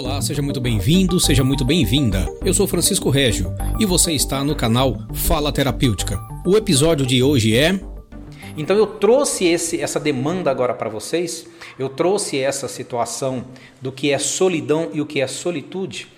Olá, seja muito bem-vindo, seja muito bem-vinda. Eu sou Francisco Régio e você está no canal Fala Terapêutica. O episódio de hoje é. Então eu trouxe esse, essa demanda agora para vocês, eu trouxe essa situação do que é solidão e o que é solitude,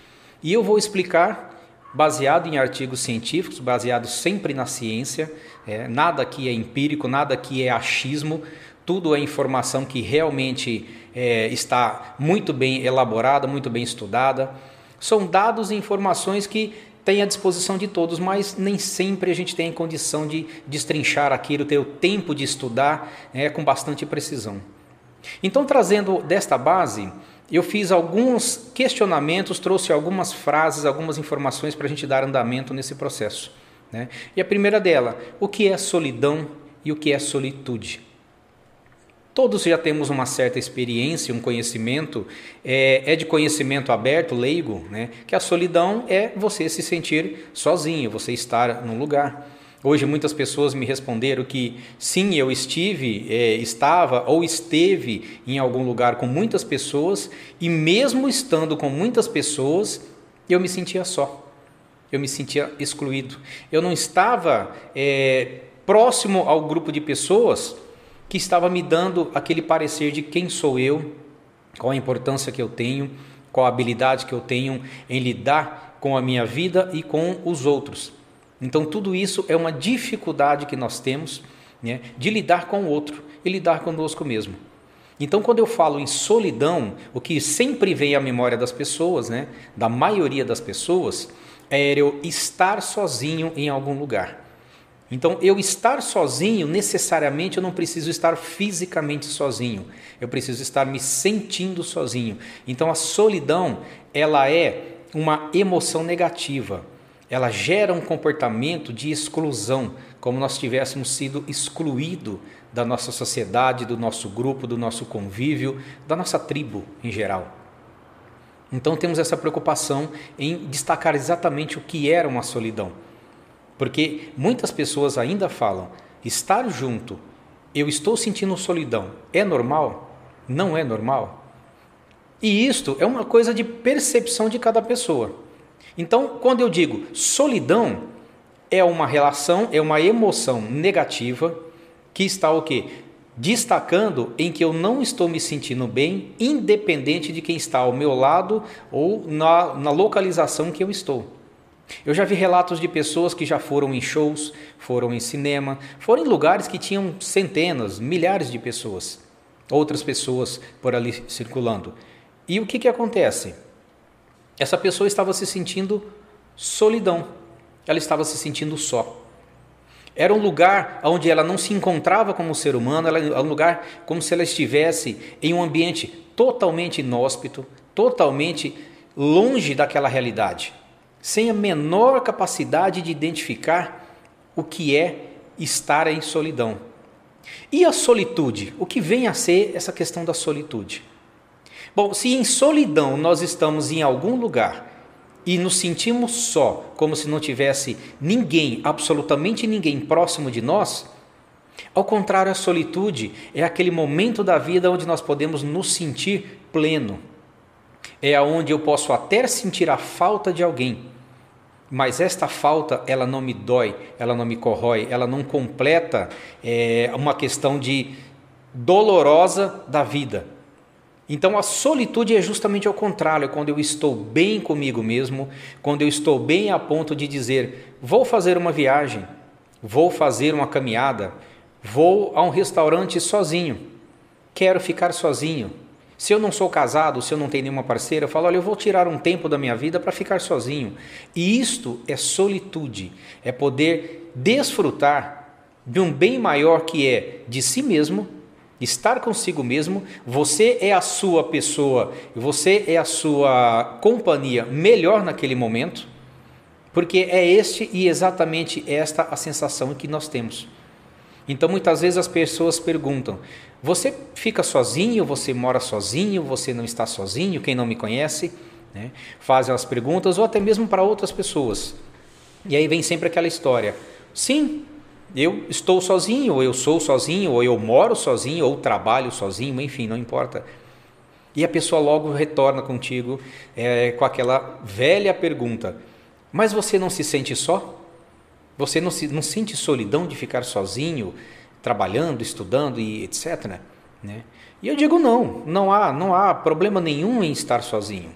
e eu vou explicar baseado em artigos científicos, baseado sempre na ciência, é, nada aqui é empírico, nada aqui é achismo, tudo é informação que realmente é, está muito bem elaborada, muito bem estudada. São dados e informações que têm à disposição de todos, mas nem sempre a gente tem condição de destrinchar aquilo, ter o tempo de estudar é, com bastante precisão. Então, trazendo desta base, eu fiz alguns questionamentos, trouxe algumas frases, algumas informações para a gente dar andamento nesse processo. Né? E a primeira dela, o que é solidão e o que é solitude? Todos já temos uma certa experiência, um conhecimento, é, é, de conhecimento aberto, leigo, né? que a solidão é você se sentir sozinho, você estar num lugar. Hoje muitas pessoas me responderam que sim, eu estive, é, estava ou esteve em algum lugar com muitas pessoas e mesmo estando com muitas pessoas, eu me sentia só, eu me sentia excluído. Eu não estava é, próximo ao grupo de pessoas que estava me dando aquele parecer de quem sou eu, qual a importância que eu tenho, qual a habilidade que eu tenho em lidar com a minha vida e com os outros. Então, tudo isso é uma dificuldade que nós temos né, de lidar com o outro e lidar conosco mesmo. Então, quando eu falo em solidão, o que sempre vem à memória das pessoas, né, da maioria das pessoas, é eu estar sozinho em algum lugar. Então, eu estar sozinho, necessariamente eu não preciso estar fisicamente sozinho. Eu preciso estar me sentindo sozinho. Então, a solidão, ela é uma emoção negativa. Ela gera um comportamento de exclusão, como nós tivéssemos sido excluído da nossa sociedade, do nosso grupo, do nosso convívio, da nossa tribo em geral. Então temos essa preocupação em destacar exatamente o que era uma solidão. Porque muitas pessoas ainda falam: estar junto, eu estou sentindo solidão, é normal? Não é normal? E isto é uma coisa de percepção de cada pessoa. Então, quando eu digo solidão, é uma relação, é uma emoção negativa que está o quê? Destacando em que eu não estou me sentindo bem, independente de quem está ao meu lado ou na, na localização que eu estou. Eu já vi relatos de pessoas que já foram em shows, foram em cinema, foram em lugares que tinham centenas, milhares de pessoas, outras pessoas por ali circulando. E o que, que acontece? Essa pessoa estava se sentindo solidão, ela estava se sentindo só. Era um lugar onde ela não se encontrava como ser humano, era um lugar como se ela estivesse em um ambiente totalmente inóspito, totalmente longe daquela realidade sem a menor capacidade de identificar o que é estar em solidão. E a solitude? O que vem a ser essa questão da solitude? Bom, se em solidão nós estamos em algum lugar e nos sentimos só, como se não tivesse ninguém, absolutamente ninguém próximo de nós, ao contrário, a solitude é aquele momento da vida onde nós podemos nos sentir pleno. É aonde eu posso até sentir a falta de alguém, mas esta falta ela não me dói, ela não me corrói, ela não completa é, uma questão de dolorosa da vida. Então a solitude é justamente ao contrário, quando eu estou bem comigo mesmo, quando eu estou bem a ponto de dizer: vou fazer uma viagem, vou fazer uma caminhada, vou a um restaurante sozinho, quero ficar sozinho, se eu não sou casado, se eu não tenho nenhuma parceira, eu falo, olha, eu vou tirar um tempo da minha vida para ficar sozinho. E isto é solitude, é poder desfrutar de um bem maior que é de si mesmo, estar consigo mesmo, você é a sua pessoa, você é a sua companhia melhor naquele momento, porque é este e exatamente esta a sensação que nós temos. Então muitas vezes as pessoas perguntam: você fica sozinho? Você mora sozinho? Você não está sozinho? Quem não me conhece? Né? Fazem as perguntas, ou até mesmo para outras pessoas. E aí vem sempre aquela história: sim, eu estou sozinho, ou eu sou sozinho, ou eu moro sozinho, ou trabalho sozinho, enfim, não importa. E a pessoa logo retorna contigo é, com aquela velha pergunta: Mas você não se sente só? Você não, se, não sente solidão de ficar sozinho, trabalhando, estudando e etc. Né? E eu digo não, não há, não há problema nenhum em estar sozinho.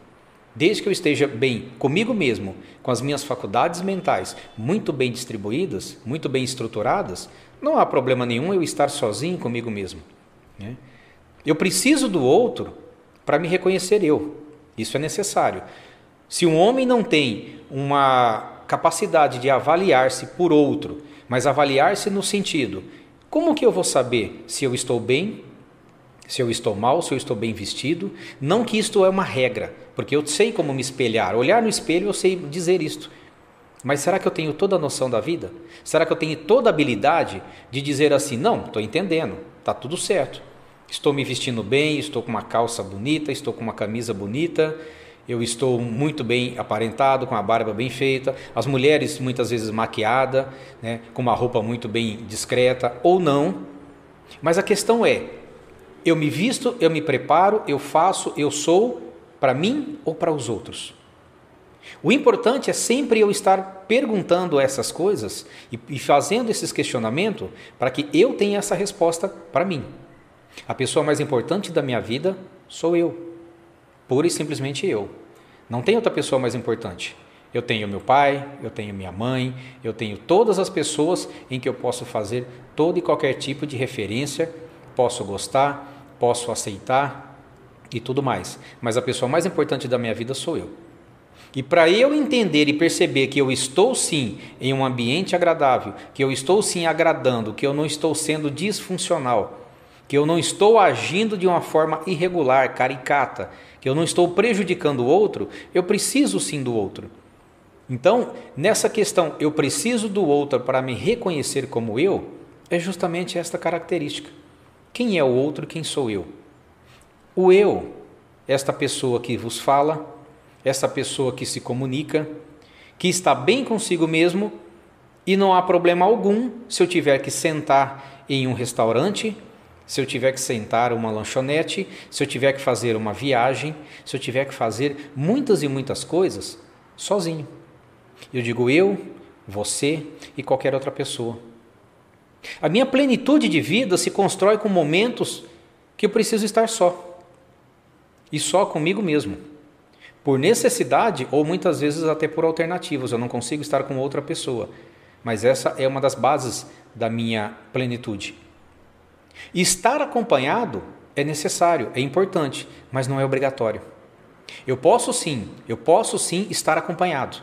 Desde que eu esteja bem comigo mesmo, com as minhas faculdades mentais muito bem distribuídas, muito bem estruturadas, não há problema nenhum eu estar sozinho comigo mesmo. Né? Eu preciso do outro para me reconhecer eu. Isso é necessário. Se um homem não tem uma capacidade de avaliar-se por outro, mas avaliar-se no sentido: como que eu vou saber se eu estou bem se eu estou mal, se eu estou bem vestido. Não que isto é uma regra, porque eu sei como me espelhar. Olhar no espelho eu sei dizer isto. Mas será que eu tenho toda a noção da vida? Será que eu tenho toda a habilidade de dizer assim: não, estou entendendo, está tudo certo. Estou me vestindo bem, estou com uma calça bonita, estou com uma camisa bonita, eu estou muito bem aparentado, com a barba bem feita, as mulheres muitas vezes maquiada, né, com uma roupa muito bem discreta ou não. Mas a questão é: eu me visto, eu me preparo, eu faço, eu sou para mim ou para os outros. O importante é sempre eu estar perguntando essas coisas e, e fazendo esses questionamentos para que eu tenha essa resposta para mim. A pessoa mais importante da minha vida sou eu, pura e simplesmente eu. Não tem outra pessoa mais importante. Eu tenho meu pai, eu tenho minha mãe, eu tenho todas as pessoas em que eu posso fazer todo e qualquer tipo de referência, posso gostar, posso aceitar e tudo mais. Mas a pessoa mais importante da minha vida sou eu. E para eu entender e perceber que eu estou sim em um ambiente agradável, que eu estou sim agradando, que eu não estou sendo disfuncional, que eu não estou agindo de uma forma irregular, caricata, que eu não estou prejudicando o outro, eu preciso sim do outro. Então, nessa questão, eu preciso do outro para me reconhecer como eu, é justamente esta característica. Quem é o outro? Quem sou eu? O eu, esta pessoa que vos fala, esta pessoa que se comunica, que está bem consigo mesmo e não há problema algum se eu tiver que sentar em um restaurante, se eu tiver que sentar uma lanchonete, se eu tiver que fazer uma viagem, se eu tiver que fazer muitas e muitas coisas sozinho. Eu digo eu, você e qualquer outra pessoa. A minha plenitude de vida se constrói com momentos que eu preciso estar só. E só comigo mesmo. Por necessidade ou muitas vezes até por alternativas. Eu não consigo estar com outra pessoa. Mas essa é uma das bases da minha plenitude. Estar acompanhado é necessário, é importante, mas não é obrigatório. Eu posso sim, eu posso sim estar acompanhado.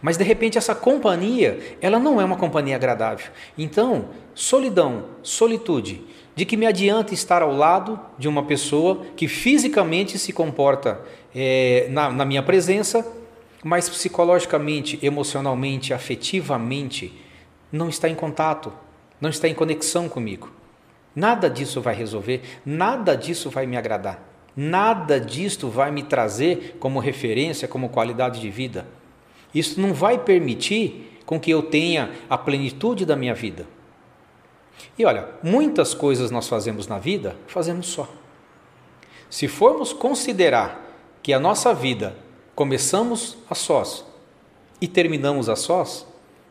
Mas de repente essa companhia, ela não é uma companhia agradável. Então, solidão, solitude, de que me adianta estar ao lado de uma pessoa que fisicamente se comporta é, na, na minha presença, mas psicologicamente, emocionalmente, afetivamente, não está em contato, não está em conexão comigo. Nada disso vai resolver, nada disso vai me agradar, nada disto vai me trazer como referência, como qualidade de vida. Isso não vai permitir com que eu tenha a plenitude da minha vida. E olha, muitas coisas nós fazemos na vida, fazemos só. Se formos considerar que a nossa vida começamos a sós e terminamos a sós,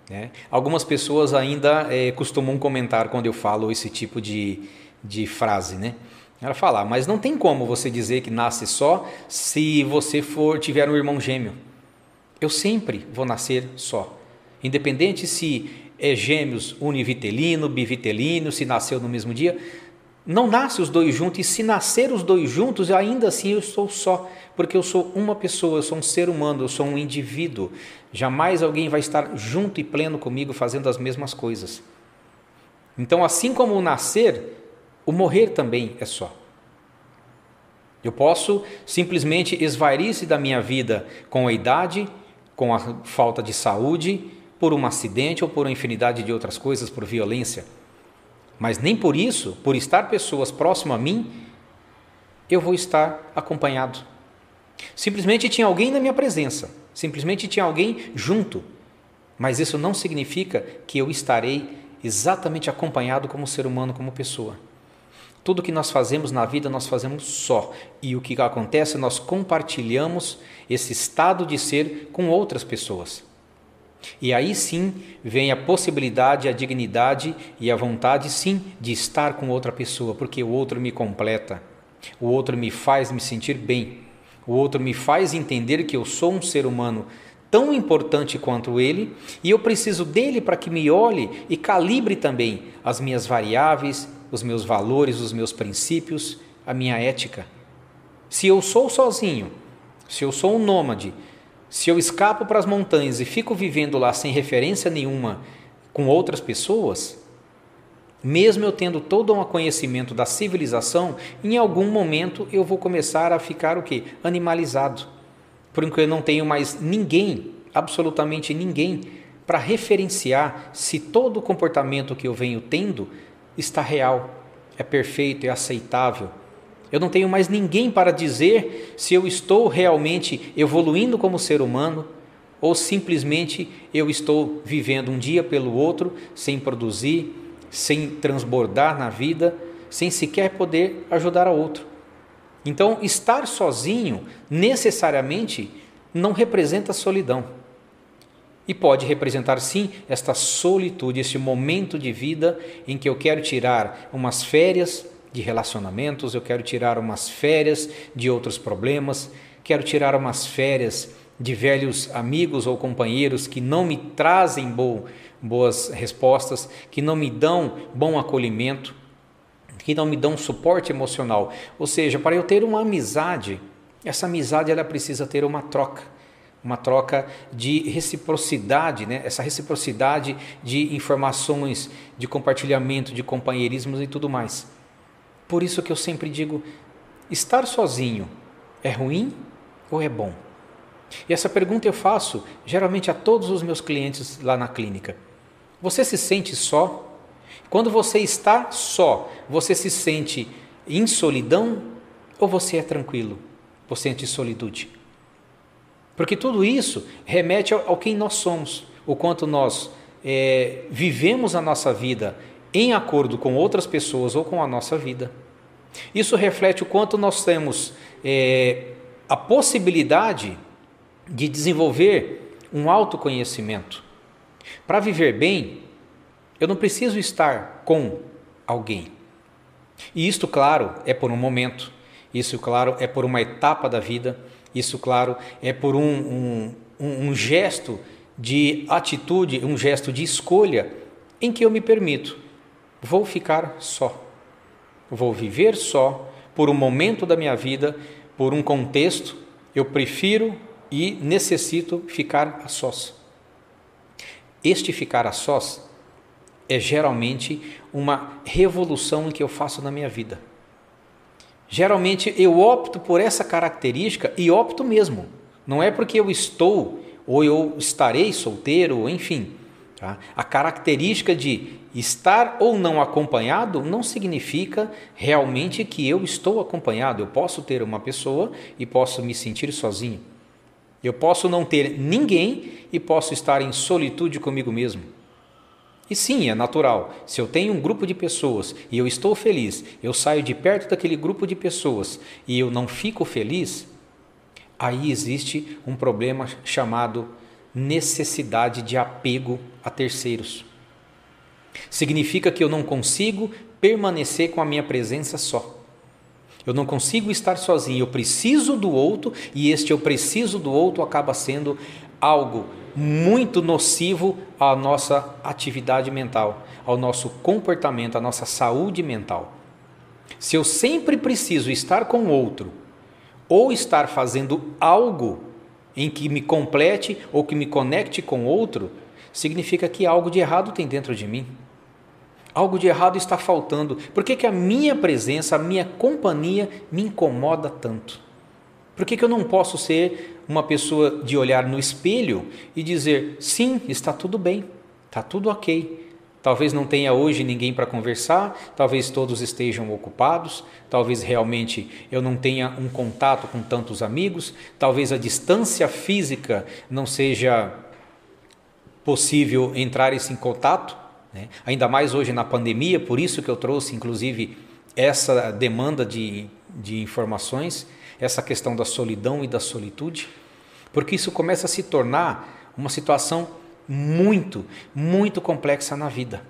né? algumas pessoas ainda é, costumam comentar quando eu falo esse tipo de, de frase, né? Ela fala, ah, mas não tem como você dizer que nasce só se você for tiver um irmão gêmeo. Eu sempre vou nascer só. Independente se é gêmeos univitelino, bivitelino, se nasceu no mesmo dia, não nasce os dois juntos, e se nascer os dois juntos, ainda assim eu sou só, porque eu sou uma pessoa, eu sou um ser humano, eu sou um indivíduo. Jamais alguém vai estar junto e pleno comigo fazendo as mesmas coisas. Então, assim como o nascer, o morrer também é só. Eu posso simplesmente esvair-se da minha vida com a idade com a falta de saúde, por um acidente ou por uma infinidade de outras coisas, por violência. Mas nem por isso, por estar pessoas próximas a mim, eu vou estar acompanhado. Simplesmente tinha alguém na minha presença, simplesmente tinha alguém junto. Mas isso não significa que eu estarei exatamente acompanhado como ser humano, como pessoa. Tudo que nós fazemos na vida, nós fazemos só. E o que acontece, nós compartilhamos esse estado de ser com outras pessoas. E aí sim vem a possibilidade, a dignidade e a vontade, sim, de estar com outra pessoa, porque o outro me completa, o outro me faz me sentir bem, o outro me faz entender que eu sou um ser humano tão importante quanto ele e eu preciso dele para que me olhe e calibre também as minhas variáveis, os meus valores, os meus princípios, a minha ética. Se eu sou sozinho, se eu sou um nômade, se eu escapo para as montanhas e fico vivendo lá sem referência nenhuma com outras pessoas, mesmo eu tendo todo um conhecimento da civilização, em algum momento eu vou começar a ficar o quê? Animalizado. Porque eu não tenho mais ninguém, absolutamente ninguém, para referenciar se todo o comportamento que eu venho tendo está real, é perfeito, é aceitável. Eu não tenho mais ninguém para dizer se eu estou realmente evoluindo como ser humano ou simplesmente eu estou vivendo um dia pelo outro sem produzir, sem transbordar na vida, sem sequer poder ajudar a outro. Então, estar sozinho necessariamente não representa solidão. E pode representar sim esta solitude, esse momento de vida em que eu quero tirar umas férias de relacionamentos, eu quero tirar umas férias de outros problemas, quero tirar umas férias de velhos amigos ou companheiros que não me trazem boas respostas, que não me dão bom acolhimento, que não me dão suporte emocional. Ou seja, para eu ter uma amizade, essa amizade ela precisa ter uma troca uma troca de reciprocidade, né? essa reciprocidade de informações, de compartilhamento, de companheirismos e tudo mais. Por isso que eu sempre digo: estar sozinho é ruim ou é bom? E essa pergunta eu faço geralmente a todos os meus clientes lá na clínica. Você se sente só? Quando você está só, você se sente em solidão ou você é tranquilo? Você sente solitude? Porque tudo isso remete ao, ao quem nós somos, o quanto nós é, vivemos a nossa vida em acordo com outras pessoas ou com a nossa vida. Isso reflete o quanto nós temos é, a possibilidade de desenvolver um autoconhecimento. Para viver bem, eu não preciso estar com alguém. E isto, claro, é por um momento, isso, claro, é por uma etapa da vida isso, claro, é por um, um, um gesto de atitude, um gesto de escolha em que eu me permito. Vou ficar só. Vou viver só por um momento da minha vida, por um contexto. Eu prefiro e necessito ficar a sós. Este ficar a sós é geralmente uma revolução que eu faço na minha vida. Geralmente eu opto por essa característica e opto mesmo. Não é porque eu estou ou eu estarei solteiro, enfim. Tá? A característica de estar ou não acompanhado não significa realmente que eu estou acompanhado. Eu posso ter uma pessoa e posso me sentir sozinho. Eu posso não ter ninguém e posso estar em solitude comigo mesmo. E sim, é natural. Se eu tenho um grupo de pessoas e eu estou feliz, eu saio de perto daquele grupo de pessoas e eu não fico feliz, aí existe um problema chamado necessidade de apego a terceiros. Significa que eu não consigo permanecer com a minha presença só. Eu não consigo estar sozinho, eu preciso do outro e este eu preciso do outro acaba sendo algo muito nocivo à nossa atividade mental, ao nosso comportamento, à nossa saúde mental. Se eu sempre preciso estar com outro ou estar fazendo algo em que me complete ou que me conecte com outro, significa que algo de errado tem dentro de mim. Algo de errado está faltando. Por que, que a minha presença, a minha companhia me incomoda tanto? Por que, que eu não posso ser uma pessoa de olhar no espelho e dizer: sim, está tudo bem, está tudo ok. Talvez não tenha hoje ninguém para conversar, talvez todos estejam ocupados, talvez realmente eu não tenha um contato com tantos amigos, talvez a distância física não seja possível entrar em contato, né? ainda mais hoje na pandemia, por isso que eu trouxe inclusive essa demanda de, de informações, essa questão da solidão e da solitude, porque isso começa a se tornar uma situação muito, muito complexa na vida.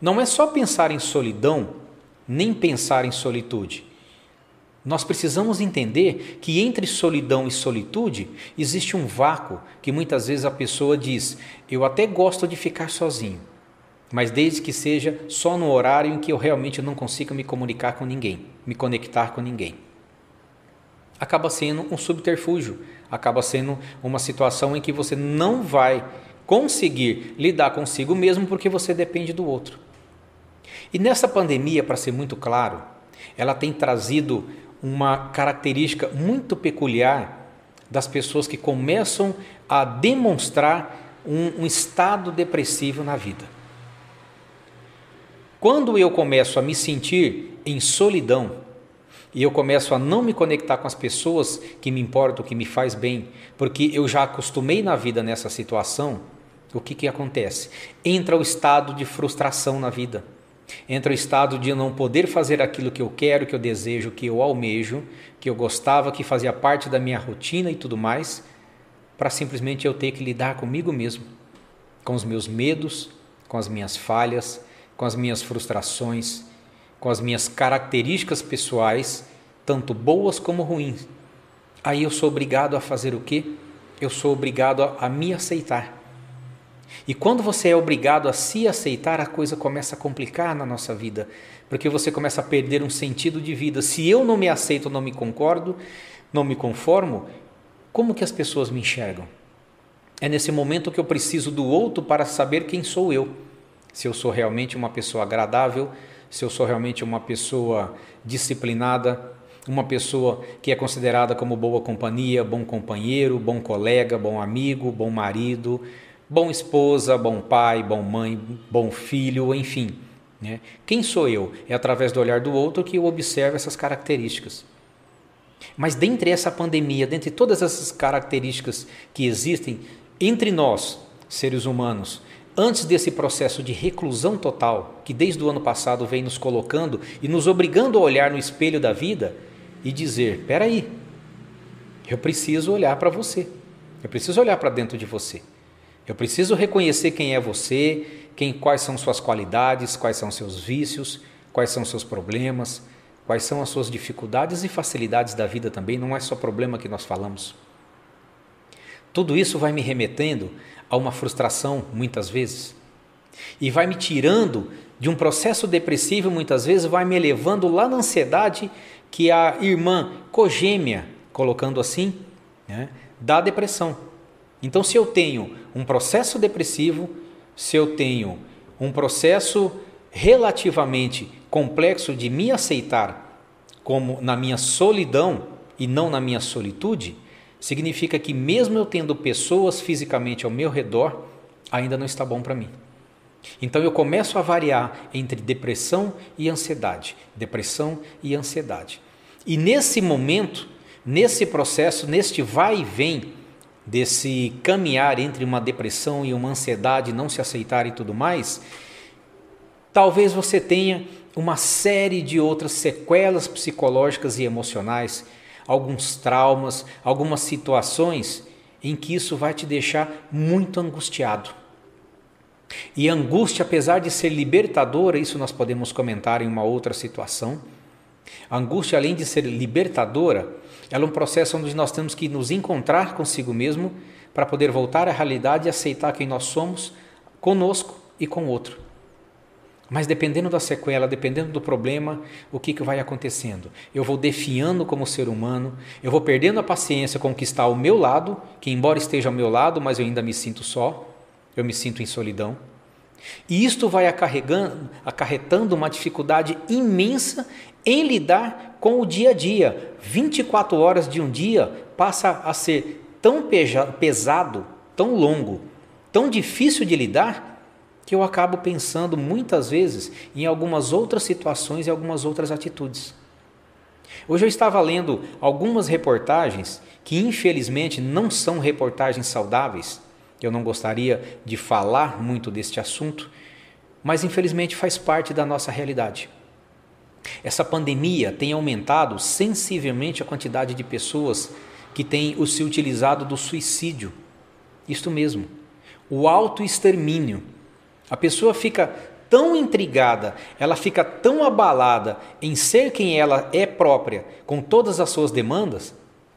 Não é só pensar em solidão, nem pensar em solitude. Nós precisamos entender que entre solidão e solitude existe um vácuo que muitas vezes a pessoa diz: Eu até gosto de ficar sozinho, mas desde que seja só no horário em que eu realmente não consiga me comunicar com ninguém, me conectar com ninguém. Acaba sendo um subterfúgio, acaba sendo uma situação em que você não vai conseguir lidar consigo mesmo porque você depende do outro. E nessa pandemia, para ser muito claro, ela tem trazido uma característica muito peculiar das pessoas que começam a demonstrar um, um estado depressivo na vida. Quando eu começo a me sentir em solidão e eu começo a não me conectar com as pessoas que me importam, que me faz bem, porque eu já acostumei na vida nessa situação, o que, que acontece? Entra o estado de frustração na vida. Entra o estado de não poder fazer aquilo que eu quero, que eu desejo, que eu almejo, que eu gostava, que fazia parte da minha rotina e tudo mais, para simplesmente eu ter que lidar comigo mesmo, com os meus medos, com as minhas falhas, com as minhas frustrações, com as minhas características pessoais, tanto boas como ruins. Aí eu sou obrigado a fazer o quê? Eu sou obrigado a, a me aceitar. E quando você é obrigado a se aceitar, a coisa começa a complicar na nossa vida, porque você começa a perder um sentido de vida. Se eu não me aceito, não me concordo, não me conformo, como que as pessoas me enxergam? É nesse momento que eu preciso do outro para saber quem sou eu se eu sou realmente uma pessoa agradável, se eu sou realmente uma pessoa disciplinada, uma pessoa que é considerada como boa companhia, bom companheiro, bom colega, bom amigo, bom marido, bom esposa, bom pai, bom mãe, bom filho, enfim. Né? Quem sou eu? É através do olhar do outro que eu observo essas características. Mas dentre essa pandemia, dentre todas essas características que existem entre nós, seres humanos, antes desse processo de reclusão total, que desde o ano passado vem nos colocando e nos obrigando a olhar no espelho da vida e dizer: peraí, eu preciso olhar para você, eu preciso olhar para dentro de você, eu preciso reconhecer quem é você, quem, quais são suas qualidades, quais são seus vícios, quais são seus problemas, quais são as suas dificuldades e facilidades da vida também, não é só problema que nós falamos. Tudo isso vai me remetendo a uma frustração, muitas vezes, e vai me tirando de um processo depressivo, muitas vezes, vai me elevando lá na ansiedade que a irmã cogêmea, colocando assim, né, da depressão. Então, se eu tenho um processo depressivo, se eu tenho um processo relativamente complexo de me aceitar como na minha solidão e não na minha solitude, significa que, mesmo eu tendo pessoas fisicamente ao meu redor, ainda não está bom para mim. Então eu começo a variar entre depressão e ansiedade, depressão e ansiedade. E nesse momento, nesse processo, neste vai e vem desse caminhar entre uma depressão e uma ansiedade, não se aceitar e tudo mais, talvez você tenha uma série de outras sequelas psicológicas e emocionais alguns traumas, algumas situações em que isso vai te deixar muito angustiado. E angústia, apesar de ser libertadora, isso nós podemos comentar em uma outra situação. A angústia, além de ser libertadora, ela é um processo onde nós temos que nos encontrar consigo mesmo para poder voltar à realidade e aceitar quem nós somos conosco e com o outro. Mas dependendo da sequela, dependendo do problema, o que, que vai acontecendo? Eu vou definhando como ser humano, eu vou perdendo a paciência com o que está ao meu lado, que embora esteja ao meu lado, mas eu ainda me sinto só, eu me sinto em solidão. E isto vai acarretando uma dificuldade imensa em lidar com o dia a dia. 24 horas de um dia passa a ser tão pesado, tão longo, tão difícil de lidar que eu acabo pensando muitas vezes em algumas outras situações e algumas outras atitudes. Hoje eu estava lendo algumas reportagens que infelizmente não são reportagens saudáveis. Eu não gostaria de falar muito deste assunto, mas infelizmente faz parte da nossa realidade. Essa pandemia tem aumentado sensivelmente a quantidade de pessoas que têm se utilizado do suicídio. Isto mesmo, o autoextermínio. A pessoa fica tão intrigada, ela fica tão abalada em ser quem ela é própria, com todas as suas demandas,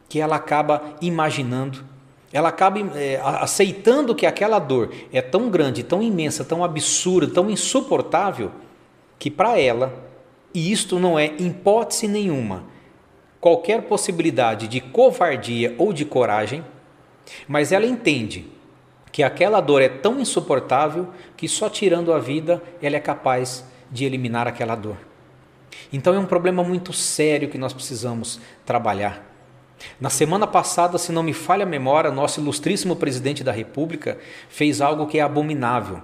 que ela acaba imaginando, ela acaba é, aceitando que aquela dor é tão grande, tão imensa, tão absurda, tão insuportável, que para ela, e isto não é hipótese nenhuma, qualquer possibilidade de covardia ou de coragem, mas ela entende que aquela dor é tão insuportável que só tirando a vida ela é capaz de eliminar aquela dor. Então é um problema muito sério que nós precisamos trabalhar. Na semana passada, se não me falha a memória, nosso ilustríssimo presidente da República fez algo que é abominável: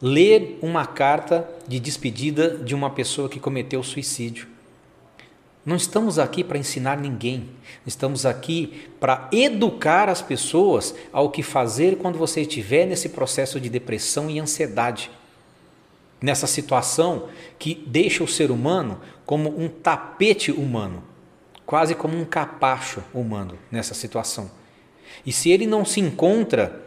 ler uma carta de despedida de uma pessoa que cometeu suicídio. Não estamos aqui para ensinar ninguém, estamos aqui para educar as pessoas ao que fazer quando você estiver nesse processo de depressão e ansiedade. Nessa situação que deixa o ser humano como um tapete humano, quase como um capacho humano nessa situação. E se ele não se encontra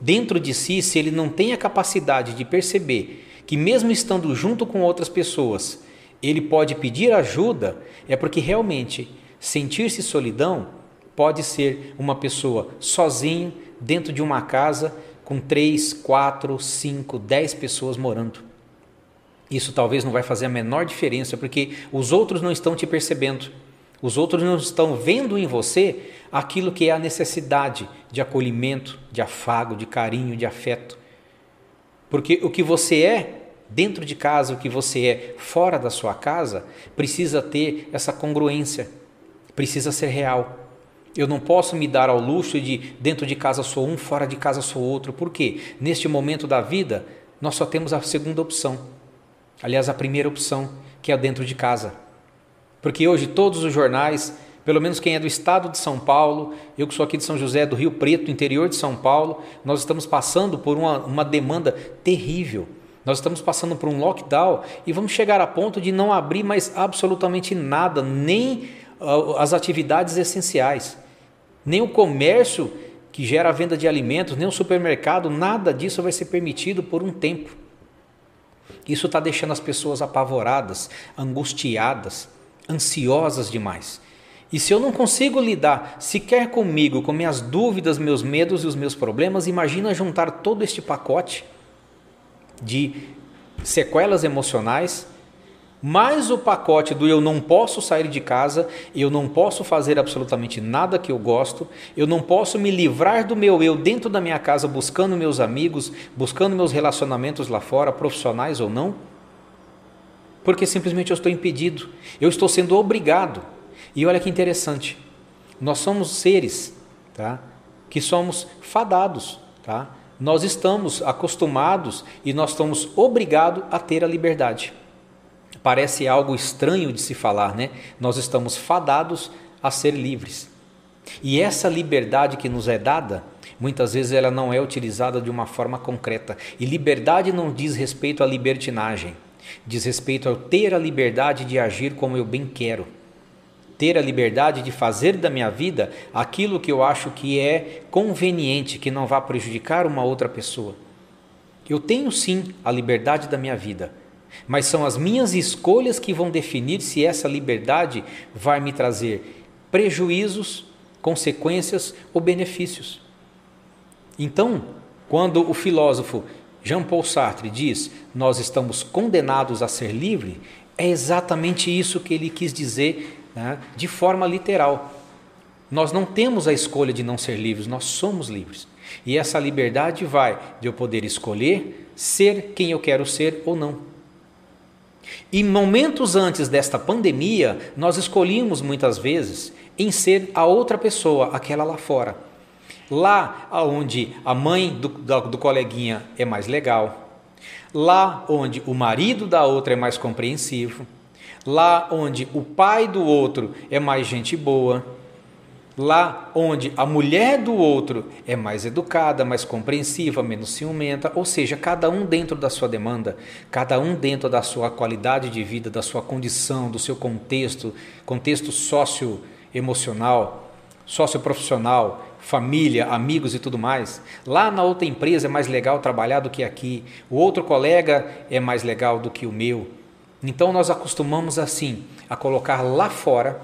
dentro de si, se ele não tem a capacidade de perceber que, mesmo estando junto com outras pessoas, ele pode pedir ajuda, é porque realmente sentir-se solidão pode ser uma pessoa sozinho dentro de uma casa com três, quatro, cinco, dez pessoas morando. Isso talvez não vai fazer a menor diferença porque os outros não estão te percebendo. Os outros não estão vendo em você aquilo que é a necessidade de acolhimento, de afago, de carinho, de afeto. Porque o que você é dentro de casa, o que você é fora da sua casa, precisa ter essa congruência, precisa ser real. Eu não posso me dar ao luxo de dentro de casa sou um, fora de casa sou outro. Por quê? Neste momento da vida, nós só temos a segunda opção. Aliás, a primeira opção, que é dentro de casa. Porque hoje todos os jornais, pelo menos quem é do estado de São Paulo, eu que sou aqui de São José, do Rio Preto, interior de São Paulo, nós estamos passando por uma, uma demanda terrível nós estamos passando por um lockdown e vamos chegar a ponto de não abrir mais absolutamente nada, nem uh, as atividades essenciais, nem o comércio que gera a venda de alimentos, nem o supermercado, nada disso vai ser permitido por um tempo. Isso está deixando as pessoas apavoradas, angustiadas, ansiosas demais. E se eu não consigo lidar sequer comigo, com minhas dúvidas, meus medos e os meus problemas, imagina juntar todo este pacote de sequelas emocionais, mais o pacote do eu não posso sair de casa, eu não posso fazer absolutamente nada que eu gosto, eu não posso me livrar do meu eu dentro da minha casa buscando meus amigos, buscando meus relacionamentos lá fora, profissionais ou não, porque simplesmente eu estou impedido, eu estou sendo obrigado. E olha que interessante, nós somos seres, tá? Que somos fadados, tá? Nós estamos acostumados e nós estamos obrigados a ter a liberdade. Parece algo estranho de se falar, né? Nós estamos fadados a ser livres. E essa liberdade que nos é dada, muitas vezes ela não é utilizada de uma forma concreta. E liberdade não diz respeito à libertinagem, diz respeito ao ter a liberdade de agir como eu bem quero ter a liberdade de fazer da minha vida aquilo que eu acho que é conveniente, que não vá prejudicar uma outra pessoa. Eu tenho sim a liberdade da minha vida, mas são as minhas escolhas que vão definir se essa liberdade vai me trazer prejuízos, consequências ou benefícios. Então, quando o filósofo Jean-Paul Sartre diz: Nós estamos condenados a ser livres, é exatamente isso que ele quis dizer né, de forma literal. Nós não temos a escolha de não ser livres, nós somos livres. E essa liberdade vai de eu poder escolher ser quem eu quero ser ou não. E momentos antes desta pandemia, nós escolhíamos muitas vezes em ser a outra pessoa, aquela lá fora. Lá onde a mãe do, do, coleguinha é mais legal, lá onde o marido da outra é mais compreensivo, lá onde o pai do outro é mais gente boa, lá onde a mulher do outro é mais educada, mais compreensiva, menos ciumenta, ou seja, cada um dentro da sua demanda, cada um dentro da sua qualidade de vida, da sua condição, do seu contexto, contexto socioemocional, socioprofissional, família, amigos e tudo mais. Lá na outra empresa é mais legal trabalhar do que aqui, o outro colega é mais legal do que o meu. Então nós acostumamos assim a colocar lá fora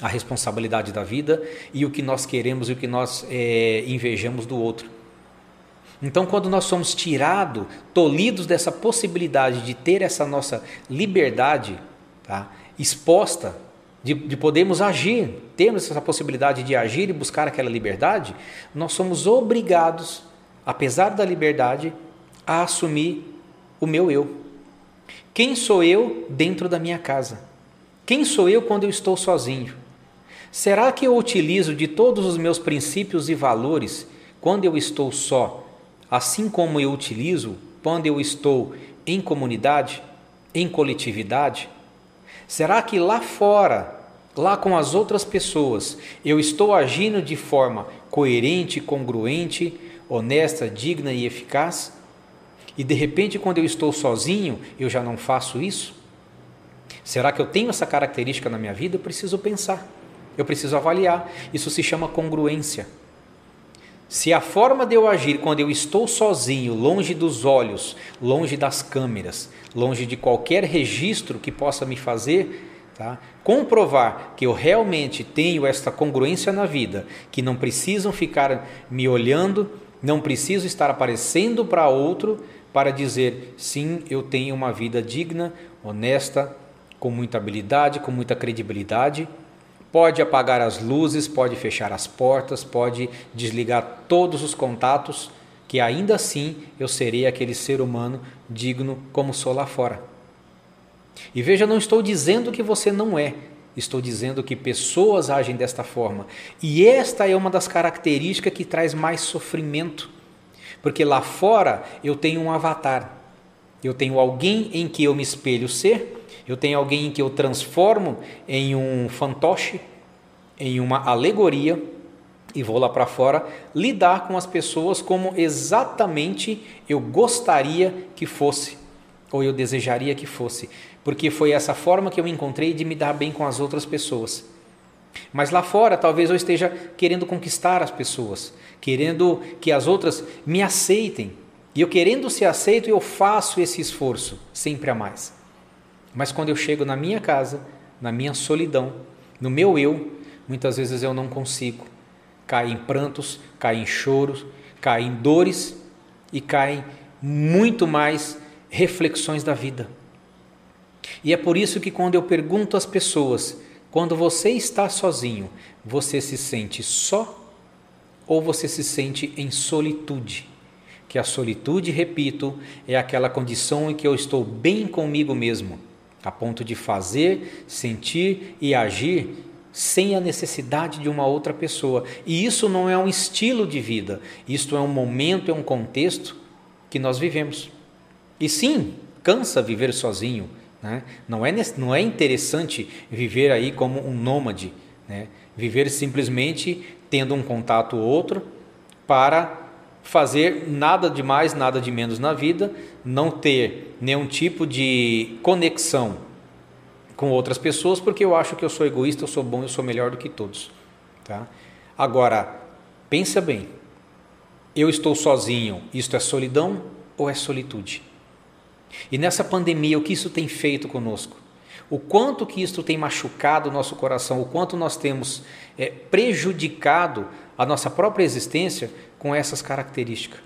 a responsabilidade da vida e o que nós queremos e o que nós é, invejamos do outro. Então, quando nós somos tirados, tolhidos dessa possibilidade de ter essa nossa liberdade tá, exposta, de, de podermos agir, temos essa possibilidade de agir e buscar aquela liberdade, nós somos obrigados, apesar da liberdade, a assumir o meu eu. Quem sou eu dentro da minha casa? Quem sou eu quando eu estou sozinho? Será que eu utilizo de todos os meus princípios e valores quando eu estou só, assim como eu utilizo quando eu estou em comunidade, em coletividade? Será que lá fora, lá com as outras pessoas, eu estou agindo de forma coerente, congruente, honesta, digna e eficaz? E de repente, quando eu estou sozinho, eu já não faço isso? Será que eu tenho essa característica na minha vida? Eu preciso pensar. Eu preciso avaliar. Isso se chama congruência. Se a forma de eu agir quando eu estou sozinho, longe dos olhos, longe das câmeras, longe de qualquer registro que possa me fazer tá, comprovar que eu realmente tenho esta congruência na vida, que não precisam ficar me olhando, não preciso estar aparecendo para outro para dizer sim, eu tenho uma vida digna, honesta, com muita habilidade, com muita credibilidade Pode apagar as luzes, pode fechar as portas, pode desligar todos os contatos, que ainda assim eu serei aquele ser humano digno como sou lá fora. E veja, não estou dizendo que você não é, estou dizendo que pessoas agem desta forma. E esta é uma das características que traz mais sofrimento. Porque lá fora eu tenho um avatar, eu tenho alguém em que eu me espelho ser eu tenho alguém em que eu transformo em um fantoche, em uma alegoria e vou lá para fora lidar com as pessoas como exatamente eu gostaria que fosse ou eu desejaria que fosse, porque foi essa forma que eu encontrei de me dar bem com as outras pessoas. Mas lá fora, talvez eu esteja querendo conquistar as pessoas, querendo que as outras me aceitem. E eu querendo ser aceito, eu faço esse esforço, sempre a mais. Mas quando eu chego na minha casa, na minha solidão, no meu eu, muitas vezes eu não consigo. Cai em prantos, cai em choros, cai em dores e cai muito mais reflexões da vida. E é por isso que quando eu pergunto às pessoas, quando você está sozinho, você se sente só ou você se sente em solitude? Que a solitude, repito, é aquela condição em que eu estou bem comigo mesmo a ponto de fazer, sentir e agir sem a necessidade de uma outra pessoa. E isso não é um estilo de vida, isto é um momento, é um contexto que nós vivemos. E sim, cansa viver sozinho. Né? Não, é, não é interessante viver aí como um nômade, né? viver simplesmente tendo um contato ou outro para fazer nada de mais, nada de menos na vida, não ter nenhum tipo de conexão com outras pessoas, porque eu acho que eu sou egoísta, eu sou bom, eu sou melhor do que todos. Tá? Agora, pensa bem, eu estou sozinho, isto é solidão ou é solitude? E nessa pandemia, o que isso tem feito conosco? O quanto que isso tem machucado o nosso coração, o quanto nós temos é, prejudicado a nossa própria existência com essas características.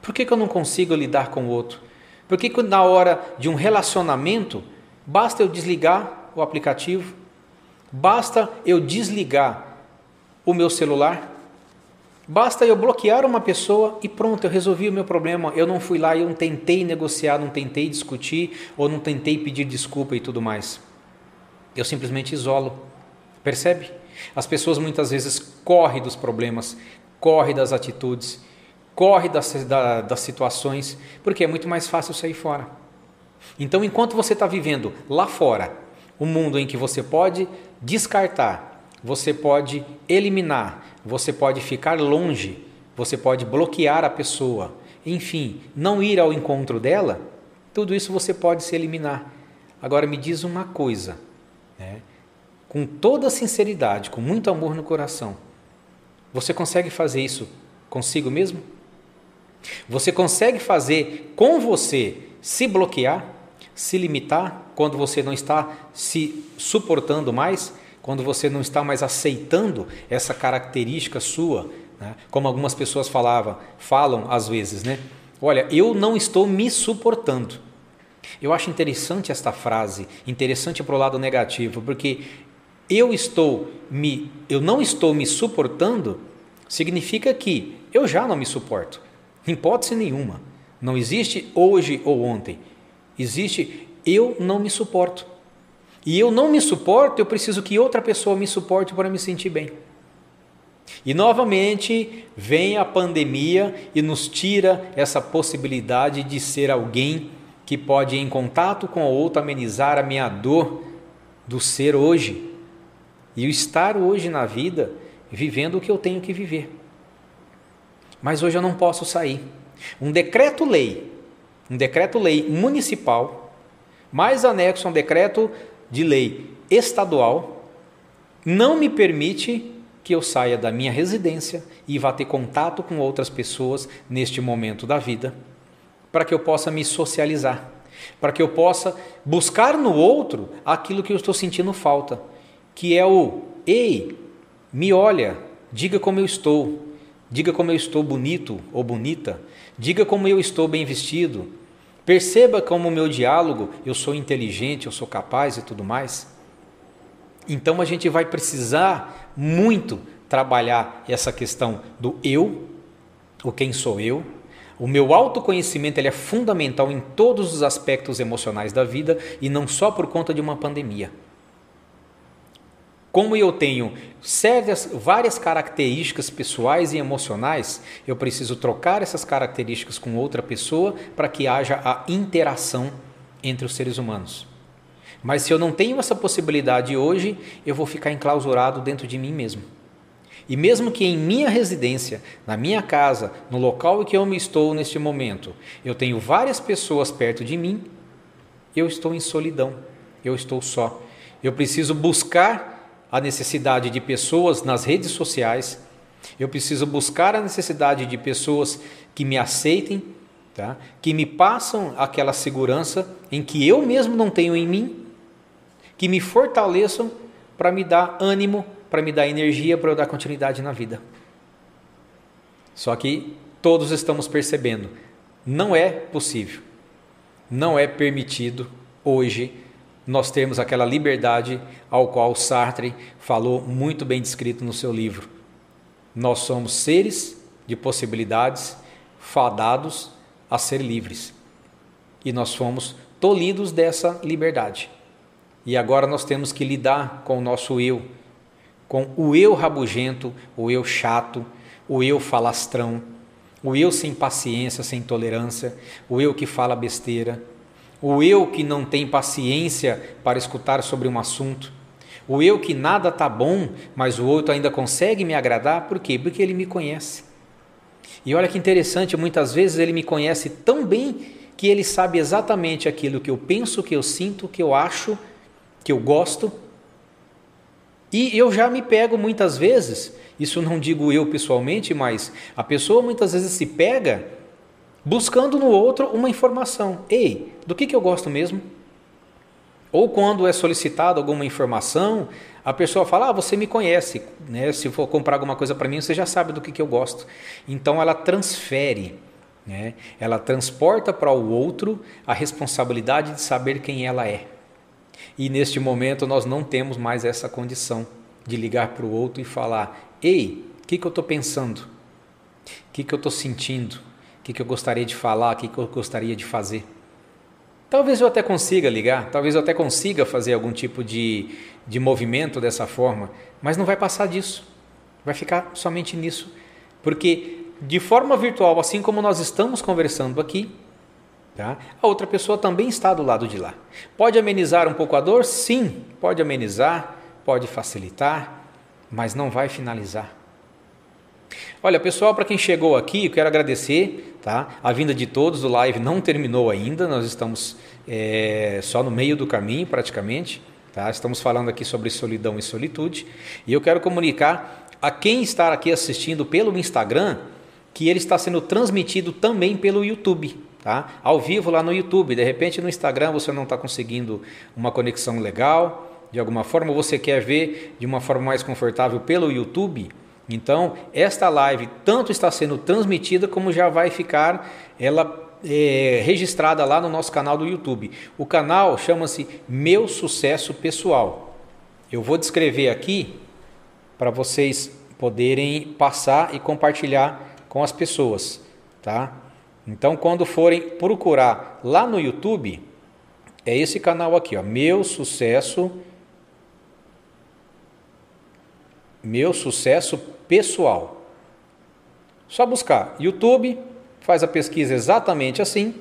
Por que, que eu não consigo lidar com o outro? Por que, que na hora de um relacionamento basta eu desligar o aplicativo, basta eu desligar o meu celular, basta eu bloquear uma pessoa e pronto, eu resolvi o meu problema. Eu não fui lá eu não tentei negociar, não tentei discutir ou não tentei pedir desculpa e tudo mais. Eu simplesmente isolo. Percebe? As pessoas muitas vezes correm dos problemas, correm das atitudes, correm das, das situações, porque é muito mais fácil sair fora. Então, enquanto você está vivendo lá fora, um mundo em que você pode descartar você pode eliminar, você pode ficar longe, você pode bloquear a pessoa, enfim, não ir ao encontro dela, tudo isso você pode se eliminar. Agora me diz uma coisa, né? com toda sinceridade, com muito amor no coração, você consegue fazer isso consigo mesmo? Você consegue fazer com você se bloquear, se limitar quando você não está se suportando mais, quando você não está mais aceitando essa característica sua, né? como algumas pessoas falavam, falam às vezes, né? Olha, eu não estou me suportando. Eu acho interessante esta frase, interessante para o lado negativo, porque eu estou me, eu não estou me suportando, significa que eu já não me suporto. Em hipótese nenhuma. Não existe hoje ou ontem. Existe eu não me suporto. E eu não me suporto, eu preciso que outra pessoa me suporte para me sentir bem. E novamente vem a pandemia e nos tira essa possibilidade de ser alguém que pode, em contato com o outro, amenizar a minha dor do ser hoje e o estar hoje na vida vivendo o que eu tenho que viver. Mas hoje eu não posso sair. Um decreto-lei, um decreto-lei municipal, mais anexo a um decreto de lei estadual, não me permite que eu saia da minha residência e vá ter contato com outras pessoas neste momento da vida para que eu possa me socializar, para que eu possa buscar no outro aquilo que eu estou sentindo falta, que é o ei, me olha, diga como eu estou, diga como eu estou bonito ou bonita, diga como eu estou bem vestido, perceba como o meu diálogo, eu sou inteligente, eu sou capaz e tudo mais. Então a gente vai precisar muito trabalhar essa questão do eu, o quem sou eu, o meu autoconhecimento ele é fundamental em todos os aspectos emocionais da vida e não só por conta de uma pandemia. Como eu tenho sérias, várias características pessoais e emocionais, eu preciso trocar essas características com outra pessoa para que haja a interação entre os seres humanos. Mas se eu não tenho essa possibilidade hoje, eu vou ficar enclausurado dentro de mim mesmo. E mesmo que em minha residência, na minha casa, no local em que eu me estou neste momento, eu tenho várias pessoas perto de mim, eu estou em solidão, eu estou só. Eu preciso buscar a necessidade de pessoas nas redes sociais, eu preciso buscar a necessidade de pessoas que me aceitem, tá? que me passam aquela segurança em que eu mesmo não tenho em mim, que me fortaleçam para me dar ânimo para me dar energia para eu dar continuidade na vida. Só que todos estamos percebendo, não é possível, não é permitido hoje nós termos aquela liberdade ao qual Sartre falou muito bem descrito no seu livro. Nós somos seres de possibilidades fadados a ser livres. E nós fomos tolhidos dessa liberdade. E agora nós temos que lidar com o nosso eu, com o eu rabugento, o eu chato, o eu falastrão, o eu sem paciência, sem tolerância, o eu que fala besteira, o eu que não tem paciência para escutar sobre um assunto, o eu que nada tá bom, mas o outro ainda consegue me agradar, por quê? Porque ele me conhece. E olha que interessante, muitas vezes ele me conhece tão bem que ele sabe exatamente aquilo que eu penso, que eu sinto, que eu acho, que eu gosto, e eu já me pego muitas vezes, isso não digo eu pessoalmente, mas a pessoa muitas vezes se pega buscando no outro uma informação. Ei, do que, que eu gosto mesmo? Ou quando é solicitado alguma informação, a pessoa fala: Ah, você me conhece, né? se for comprar alguma coisa para mim, você já sabe do que, que eu gosto. Então ela transfere, né? ela transporta para o outro a responsabilidade de saber quem ela é. E neste momento nós não temos mais essa condição de ligar para o outro e falar: Ei, o que, que eu estou pensando? O que, que eu estou sentindo? O que, que eu gostaria de falar? O que, que eu gostaria de fazer? Talvez eu até consiga ligar, talvez eu até consiga fazer algum tipo de, de movimento dessa forma, mas não vai passar disso. Vai ficar somente nisso. Porque de forma virtual, assim como nós estamos conversando aqui, Tá? A outra pessoa também está do lado de lá. Pode amenizar um pouco a dor? Sim, pode amenizar, pode facilitar, mas não vai finalizar. Olha, pessoal, para quem chegou aqui, eu quero agradecer, tá? A vinda de todos, o live não terminou ainda, nós estamos é, só no meio do caminho, praticamente, tá? Estamos falando aqui sobre solidão e solitude, e eu quero comunicar a quem está aqui assistindo pelo Instagram que ele está sendo transmitido também pelo YouTube, tá? Ao vivo lá no YouTube. De repente no Instagram você não está conseguindo uma conexão legal, de alguma forma você quer ver de uma forma mais confortável pelo YouTube. Então esta live tanto está sendo transmitida como já vai ficar ela é, registrada lá no nosso canal do YouTube. O canal chama-se Meu Sucesso Pessoal. Eu vou descrever aqui para vocês poderem passar e compartilhar com as pessoas, tá? Então, quando forem procurar lá no YouTube, é esse canal aqui, ó, Meu Sucesso Meu Sucesso Pessoal. Só buscar YouTube, faz a pesquisa exatamente assim,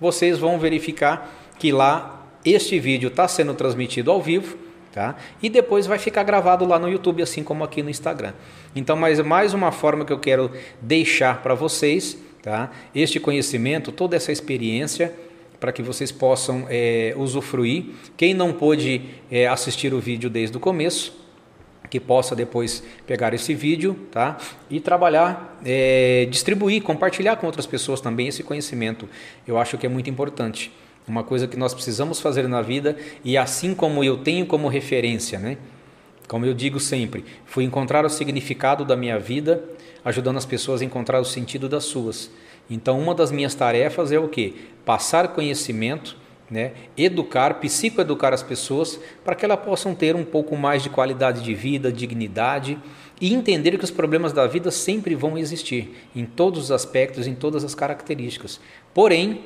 vocês vão verificar que lá este vídeo está sendo transmitido ao vivo Tá? E depois vai ficar gravado lá no YouTube, assim como aqui no Instagram. Então, mais, mais uma forma que eu quero deixar para vocês, tá? este conhecimento, toda essa experiência, para que vocês possam é, usufruir. Quem não pôde é, assistir o vídeo desde o começo, que possa depois pegar esse vídeo tá? e trabalhar, é, distribuir, compartilhar com outras pessoas também esse conhecimento. Eu acho que é muito importante uma coisa que nós precisamos fazer na vida e assim como eu tenho como referência, né? Como eu digo sempre, fui encontrar o significado da minha vida, ajudando as pessoas a encontrar o sentido das suas. Então, uma das minhas tarefas é o quê? Passar conhecimento, né? educar, psicoeducar as pessoas para que elas possam ter um pouco mais de qualidade de vida, dignidade e entender que os problemas da vida sempre vão existir, em todos os aspectos, em todas as características. Porém,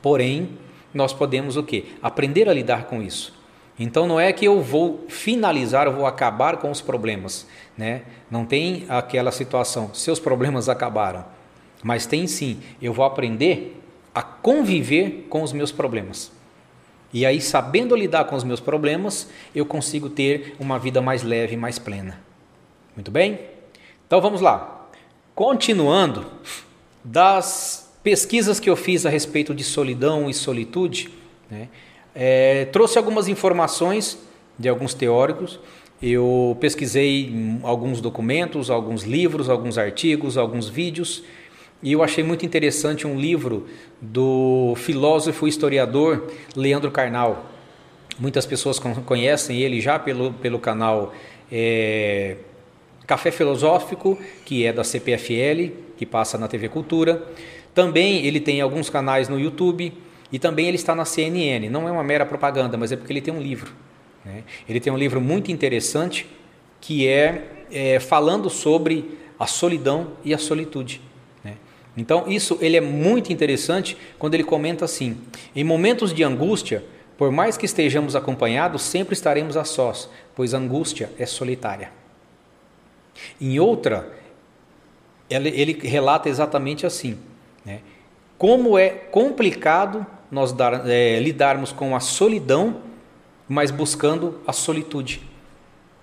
porém, nós podemos o quê? Aprender a lidar com isso. Então não é que eu vou finalizar, eu vou acabar com os problemas, né? Não tem aquela situação, seus problemas acabaram. Mas tem sim, eu vou aprender a conviver com os meus problemas. E aí, sabendo lidar com os meus problemas, eu consigo ter uma vida mais leve, mais plena. Muito bem? Então vamos lá. Continuando das pesquisas que eu fiz a respeito de solidão e solitude, né, é, trouxe algumas informações de alguns teóricos. Eu pesquisei alguns documentos, alguns livros, alguns artigos, alguns vídeos, e eu achei muito interessante um livro do filósofo e historiador Leandro Carnal. Muitas pessoas conhecem ele já pelo, pelo canal é, Café Filosófico, que é da CPFL, que passa na TV Cultura. Também ele tem alguns canais no YouTube e também ele está na CNN. Não é uma mera propaganda, mas é porque ele tem um livro. Né? Ele tem um livro muito interessante que é, é falando sobre a solidão e a solitude. Então isso ele é muito interessante quando ele comenta assim: em momentos de angústia, por mais que estejamos acompanhados, sempre estaremos a sós, pois a angústia é solitária. Em outra, ele, ele relata exatamente assim né? Como é complicado nós dar, é, lidarmos com a solidão, mas buscando a solitude.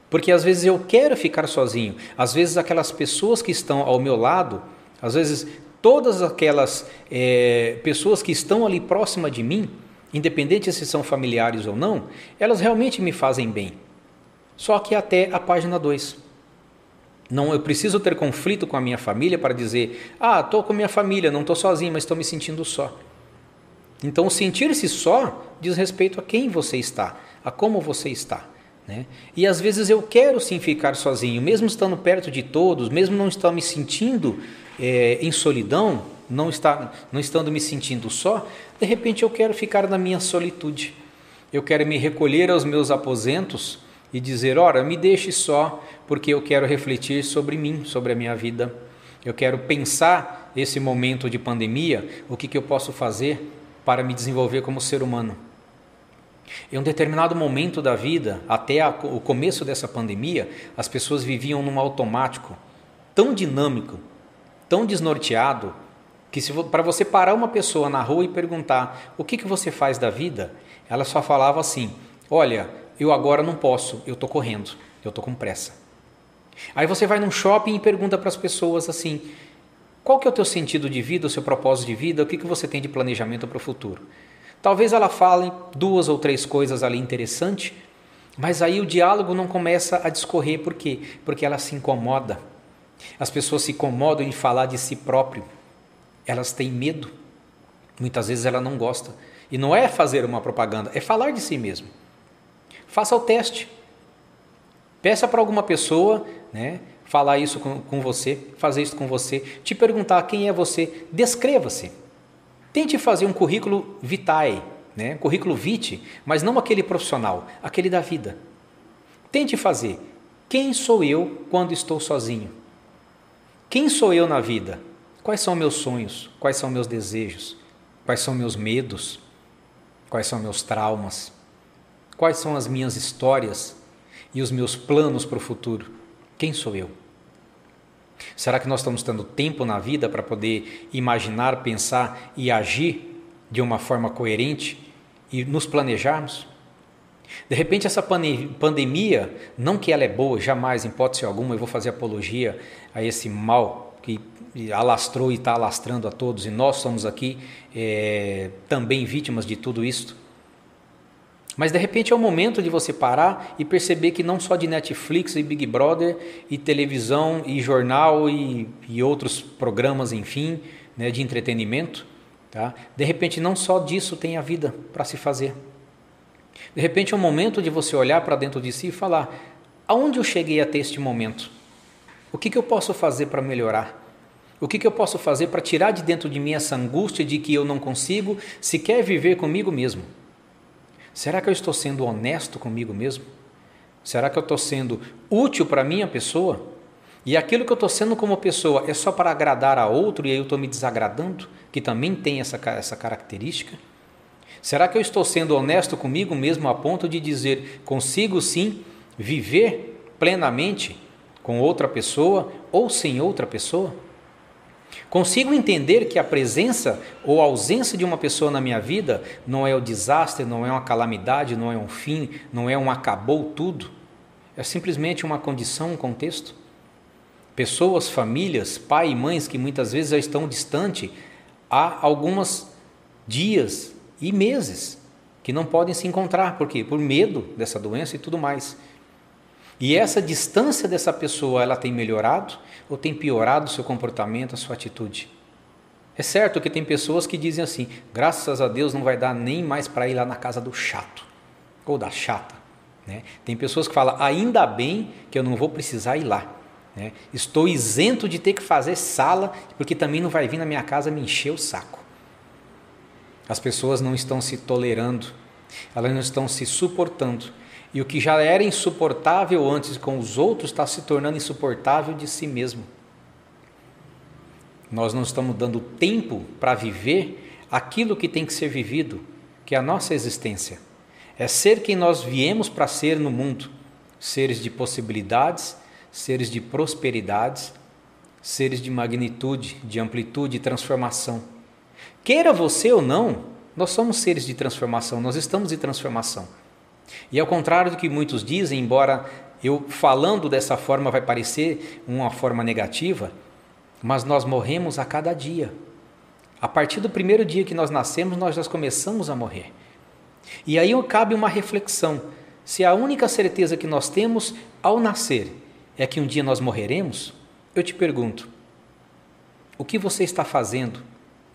Porque às vezes eu quero ficar sozinho, às vezes aquelas pessoas que estão ao meu lado, às vezes todas aquelas é, pessoas que estão ali próxima de mim, independente se são familiares ou não, elas realmente me fazem bem. Só que até a página 2. Não, eu preciso ter conflito com a minha família para dizer: ah, estou com minha família, não estou sozinho, mas estou me sentindo só. Então, sentir-se só diz respeito a quem você está, a como você está. Né? E às vezes eu quero sim ficar sozinho, mesmo estando perto de todos, mesmo não estando me sentindo é, em solidão, não, está, não estando me sentindo só, de repente eu quero ficar na minha solitude. Eu quero me recolher aos meus aposentos e dizer: ora, me deixe só, porque eu quero refletir sobre mim, sobre a minha vida. Eu quero pensar esse momento de pandemia, o que, que eu posso fazer para me desenvolver como ser humano. Em um determinado momento da vida, até a, o começo dessa pandemia, as pessoas viviam num automático tão dinâmico, tão desnorteado, que para você parar uma pessoa na rua e perguntar o que, que você faz da vida, ela só falava assim: Olha, eu agora não posso, eu estou correndo, eu estou com pressa. Aí você vai num shopping e pergunta para as pessoas assim: qual que é o teu sentido de vida, o seu propósito de vida, o que, que você tem de planejamento para o futuro? Talvez ela fale duas ou três coisas ali interessantes, mas aí o diálogo não começa a discorrer, por quê? Porque ela se incomoda. As pessoas se incomodam em falar de si próprio. Elas têm medo. Muitas vezes ela não gosta. E não é fazer uma propaganda, é falar de si mesmo. Faça o teste. Peça para alguma pessoa, né, falar isso com, com você, fazer isso com você, te perguntar quem é você, descreva-se. Tente fazer um currículo vitae, né, currículo vitae, mas não aquele profissional, aquele da vida. Tente fazer. Quem sou eu quando estou sozinho? Quem sou eu na vida? Quais são meus sonhos? Quais são meus desejos? Quais são meus medos? Quais são meus traumas? Quais são as minhas histórias e os meus planos para o futuro? Quem sou eu? Será que nós estamos tendo tempo na vida para poder imaginar, pensar e agir de uma forma coerente e nos planejarmos? De repente, essa pandemia, não que ela é boa, jamais, em hipótese alguma, eu vou fazer apologia a esse mal que alastrou e está alastrando a todos, e nós somos aqui é, também vítimas de tudo isso. Mas de repente é o momento de você parar e perceber que não só de Netflix e Big Brother e televisão e jornal e, e outros programas, enfim, né, de entretenimento, tá? de repente não só disso tem a vida para se fazer. De repente é o momento de você olhar para dentro de si e falar: aonde eu cheguei até este momento? O que, que eu posso fazer para melhorar? O que, que eu posso fazer para tirar de dentro de mim essa angústia de que eu não consigo sequer viver comigo mesmo? Será que eu estou sendo honesto comigo mesmo? Será que eu estou sendo útil para a minha pessoa? E aquilo que eu estou sendo como pessoa é só para agradar a outro e aí eu estou me desagradando, que também tem essa, essa característica? Será que eu estou sendo honesto comigo mesmo a ponto de dizer consigo sim viver plenamente com outra pessoa ou sem outra pessoa? Consigo entender que a presença ou a ausência de uma pessoa na minha vida não é o desastre, não é uma calamidade, não é um fim, não é um acabou tudo. É simplesmente uma condição, um contexto. Pessoas, famílias, pai e mães que muitas vezes já estão distantes há alguns dias e meses que não podem se encontrar, por quê? Por medo dessa doença e tudo mais. E essa distância dessa pessoa, ela tem melhorado ou tem piorado o seu comportamento, a sua atitude? É certo que tem pessoas que dizem assim: graças a Deus não vai dar nem mais para ir lá na casa do chato ou da chata. Né? Tem pessoas que falam: ainda bem que eu não vou precisar ir lá. Né? Estou isento de ter que fazer sala, porque também não vai vir na minha casa me encher o saco. As pessoas não estão se tolerando, elas não estão se suportando e o que já era insuportável antes com os outros está se tornando insuportável de si mesmo. Nós não estamos dando tempo para viver aquilo que tem que ser vivido, que é a nossa existência. É ser quem nós viemos para ser no mundo: seres de possibilidades, seres de prosperidades, seres de magnitude, de amplitude e transformação. Queira você ou não, nós somos seres de transformação, nós estamos em transformação. E ao contrário do que muitos dizem, embora eu falando dessa forma vai parecer uma forma negativa, mas nós morremos a cada dia. A partir do primeiro dia que nós nascemos, nós já começamos a morrer. E aí cabe uma reflexão: se a única certeza que nós temos ao nascer é que um dia nós morreremos, eu te pergunto: o que você está fazendo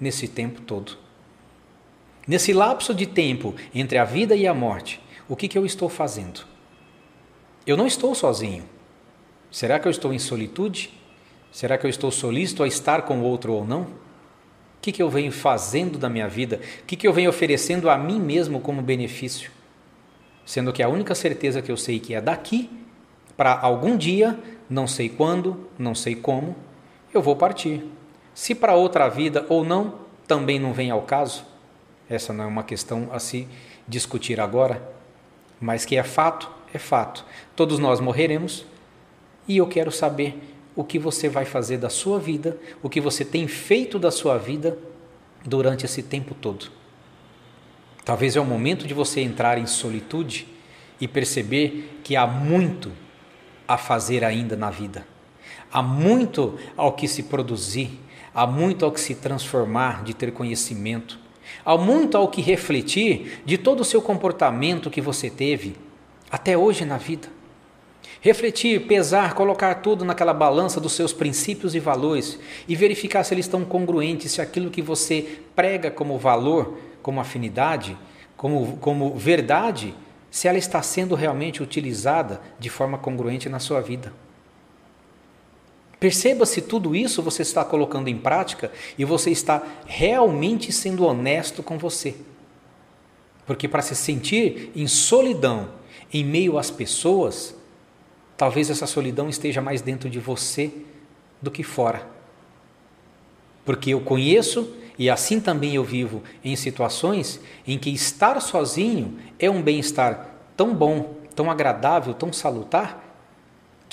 nesse tempo todo? Nesse lapso de tempo entre a vida e a morte, o que, que eu estou fazendo? Eu não estou sozinho. Será que eu estou em solitude? Será que eu estou solícito a estar com outro ou não? O que, que eu venho fazendo da minha vida? O que, que eu venho oferecendo a mim mesmo como benefício? Sendo que a única certeza que eu sei que é daqui, para algum dia, não sei quando, não sei como, eu vou partir. Se para outra vida ou não, também não vem ao caso. Essa não é uma questão a se discutir agora. Mas que é fato, é fato. Todos nós morreremos e eu quero saber o que você vai fazer da sua vida, o que você tem feito da sua vida durante esse tempo todo. Talvez é o momento de você entrar em solitude e perceber que há muito a fazer ainda na vida. Há muito ao que se produzir, há muito ao que se transformar de ter conhecimento, há muito ao que refletir de todo o seu comportamento que você teve até hoje na vida. Refletir, pesar, colocar tudo naquela balança dos seus princípios e valores e verificar se eles estão congruentes, se aquilo que você prega como valor, como afinidade, como, como verdade, se ela está sendo realmente utilizada de forma congruente na sua vida. Perceba se tudo isso você está colocando em prática e você está realmente sendo honesto com você. Porque para se sentir em solidão em meio às pessoas, talvez essa solidão esteja mais dentro de você do que fora. Porque eu conheço e assim também eu vivo em situações em que estar sozinho é um bem-estar tão bom, tão agradável, tão salutar,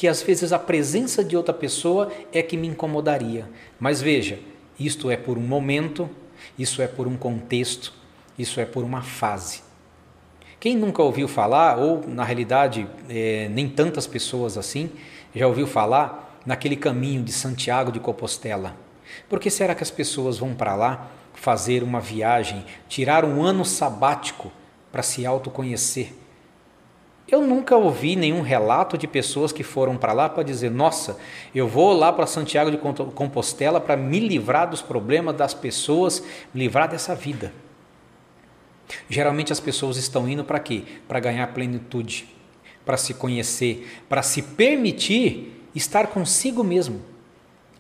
que às vezes a presença de outra pessoa é que me incomodaria. Mas veja, isto é por um momento, isso é por um contexto, isso é por uma fase. Quem nunca ouviu falar, ou na realidade é, nem tantas pessoas assim, já ouviu falar naquele caminho de Santiago de Compostela? Por que será que as pessoas vão para lá fazer uma viagem, tirar um ano sabático para se autoconhecer? Eu nunca ouvi nenhum relato de pessoas que foram para lá para dizer: nossa, eu vou lá para Santiago de Compostela para me livrar dos problemas das pessoas, me livrar dessa vida. Geralmente as pessoas estão indo para quê? Para ganhar plenitude, para se conhecer, para se permitir estar consigo mesmo.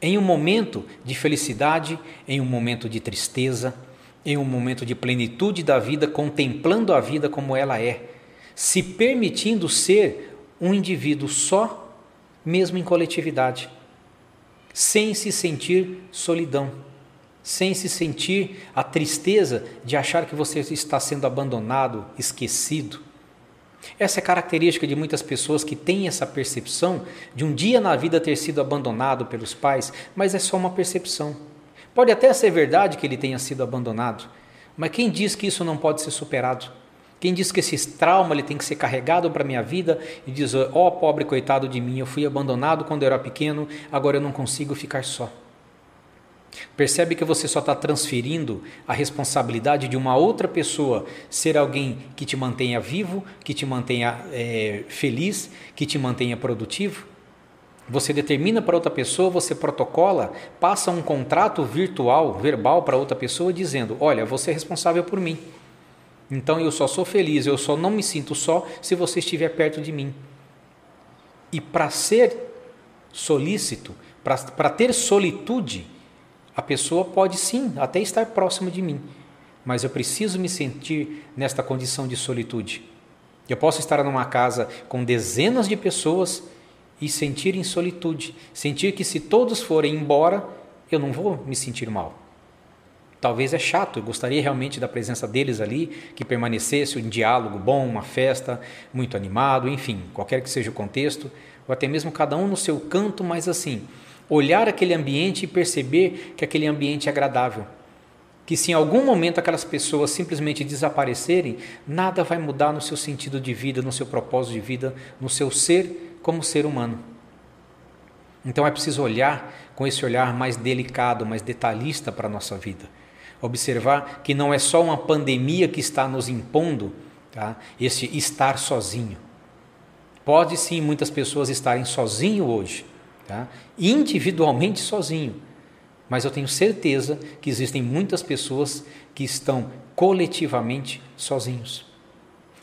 Em um momento de felicidade, em um momento de tristeza, em um momento de plenitude da vida, contemplando a vida como ela é, se permitindo ser um indivíduo só, mesmo em coletividade, sem se sentir solidão sem se sentir a tristeza de achar que você está sendo abandonado, esquecido. Essa é característica de muitas pessoas que têm essa percepção de um dia na vida ter sido abandonado pelos pais, mas é só uma percepção. Pode até ser verdade que ele tenha sido abandonado, mas quem diz que isso não pode ser superado? Quem diz que esse trauma ele tem que ser carregado para a minha vida e diz: ó oh, pobre coitado de mim, eu fui abandonado quando eu era pequeno, agora eu não consigo ficar só. Percebe que você só está transferindo a responsabilidade de uma outra pessoa ser alguém que te mantenha vivo, que te mantenha é, feliz, que te mantenha produtivo? Você determina para outra pessoa, você protocola, passa um contrato virtual, verbal para outra pessoa, dizendo: Olha, você é responsável por mim. Então eu só sou feliz, eu só não me sinto só se você estiver perto de mim. E para ser solícito, para ter solitude, a pessoa pode sim até estar próxima de mim, mas eu preciso me sentir nesta condição de solitude. Eu posso estar numa casa com dezenas de pessoas e sentir em solitude, sentir que se todos forem embora, eu não vou me sentir mal. Talvez é chato, eu gostaria realmente da presença deles ali, que permanecesse um diálogo bom, uma festa, muito animado, enfim, qualquer que seja o contexto, ou até mesmo cada um no seu canto, mas assim, olhar aquele ambiente e perceber que aquele ambiente é agradável. Que se em algum momento aquelas pessoas simplesmente desaparecerem, nada vai mudar no seu sentido de vida, no seu propósito de vida, no seu ser como ser humano. Então é preciso olhar com esse olhar mais delicado, mais detalhista para a nossa vida. Observar que não é só uma pandemia que está nos impondo tá? esse estar sozinho. Pode sim muitas pessoas estarem sozinho hoje, tá? individualmente sozinho. Mas eu tenho certeza que existem muitas pessoas que estão coletivamente sozinhos.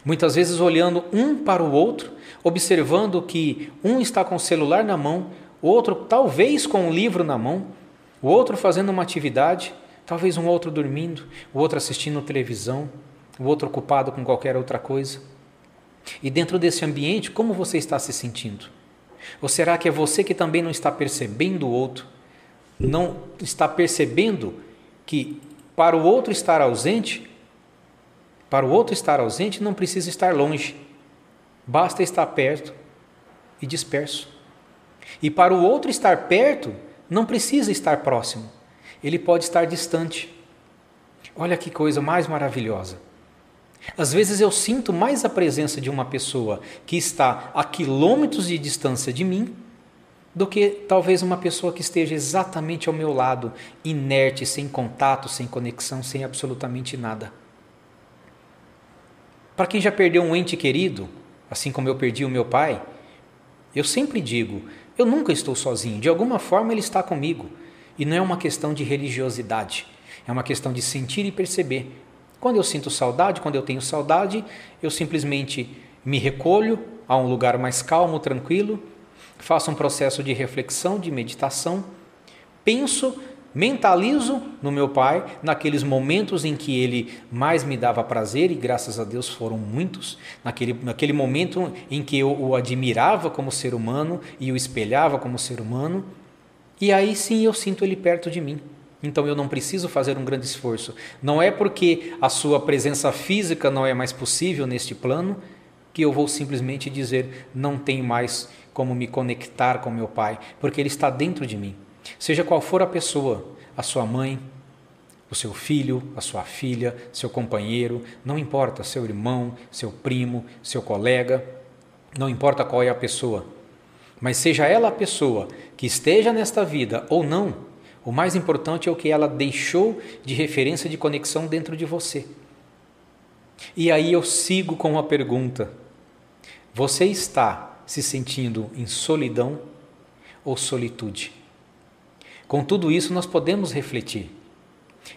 Muitas vezes olhando um para o outro, observando que um está com o celular na mão, o outro talvez com um livro na mão, o outro fazendo uma atividade, talvez um outro dormindo, o outro assistindo televisão, o outro ocupado com qualquer outra coisa. E dentro desse ambiente, como você está se sentindo? Ou será que é você que também não está percebendo o outro? Não está percebendo que para o outro estar ausente, para o outro estar ausente não precisa estar longe. Basta estar perto e disperso. E para o outro estar perto, não precisa estar próximo. Ele pode estar distante. Olha que coisa mais maravilhosa. Às vezes eu sinto mais a presença de uma pessoa que está a quilômetros de distância de mim do que talvez uma pessoa que esteja exatamente ao meu lado, inerte, sem contato, sem conexão, sem absolutamente nada. Para quem já perdeu um ente querido, assim como eu perdi o meu pai, eu sempre digo: eu nunca estou sozinho, de alguma forma ele está comigo. E não é uma questão de religiosidade, é uma questão de sentir e perceber. Quando eu sinto saudade, quando eu tenho saudade, eu simplesmente me recolho a um lugar mais calmo, tranquilo, faço um processo de reflexão, de meditação, penso, mentalizo no meu pai, naqueles momentos em que ele mais me dava prazer, e graças a Deus foram muitos, naquele, naquele momento em que eu o admirava como ser humano e o espelhava como ser humano, e aí sim eu sinto ele perto de mim. Então eu não preciso fazer um grande esforço. Não é porque a sua presença física não é mais possível neste plano que eu vou simplesmente dizer não tenho mais como me conectar com meu pai, porque ele está dentro de mim. Seja qual for a pessoa, a sua mãe, o seu filho, a sua filha, seu companheiro, não importa, seu irmão, seu primo, seu colega, não importa qual é a pessoa, mas seja ela a pessoa que esteja nesta vida ou não, o mais importante é o que ela deixou de referência de conexão dentro de você. E aí eu sigo com uma pergunta: você está se sentindo em solidão ou solitude? Com tudo isso, nós podemos refletir,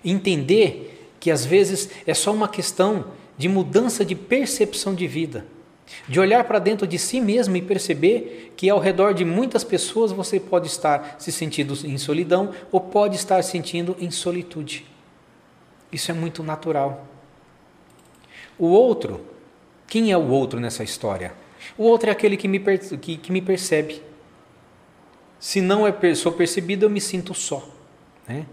entender que às vezes é só uma questão de mudança de percepção de vida de olhar para dentro de si mesmo e perceber que ao redor de muitas pessoas você pode estar se sentindo em solidão ou pode estar sentindo em solitude. Isso é muito natural. O outro, quem é o outro nessa história? O outro é aquele que me, que, que me percebe. Se não é, sou percebido, eu me sinto só. Né?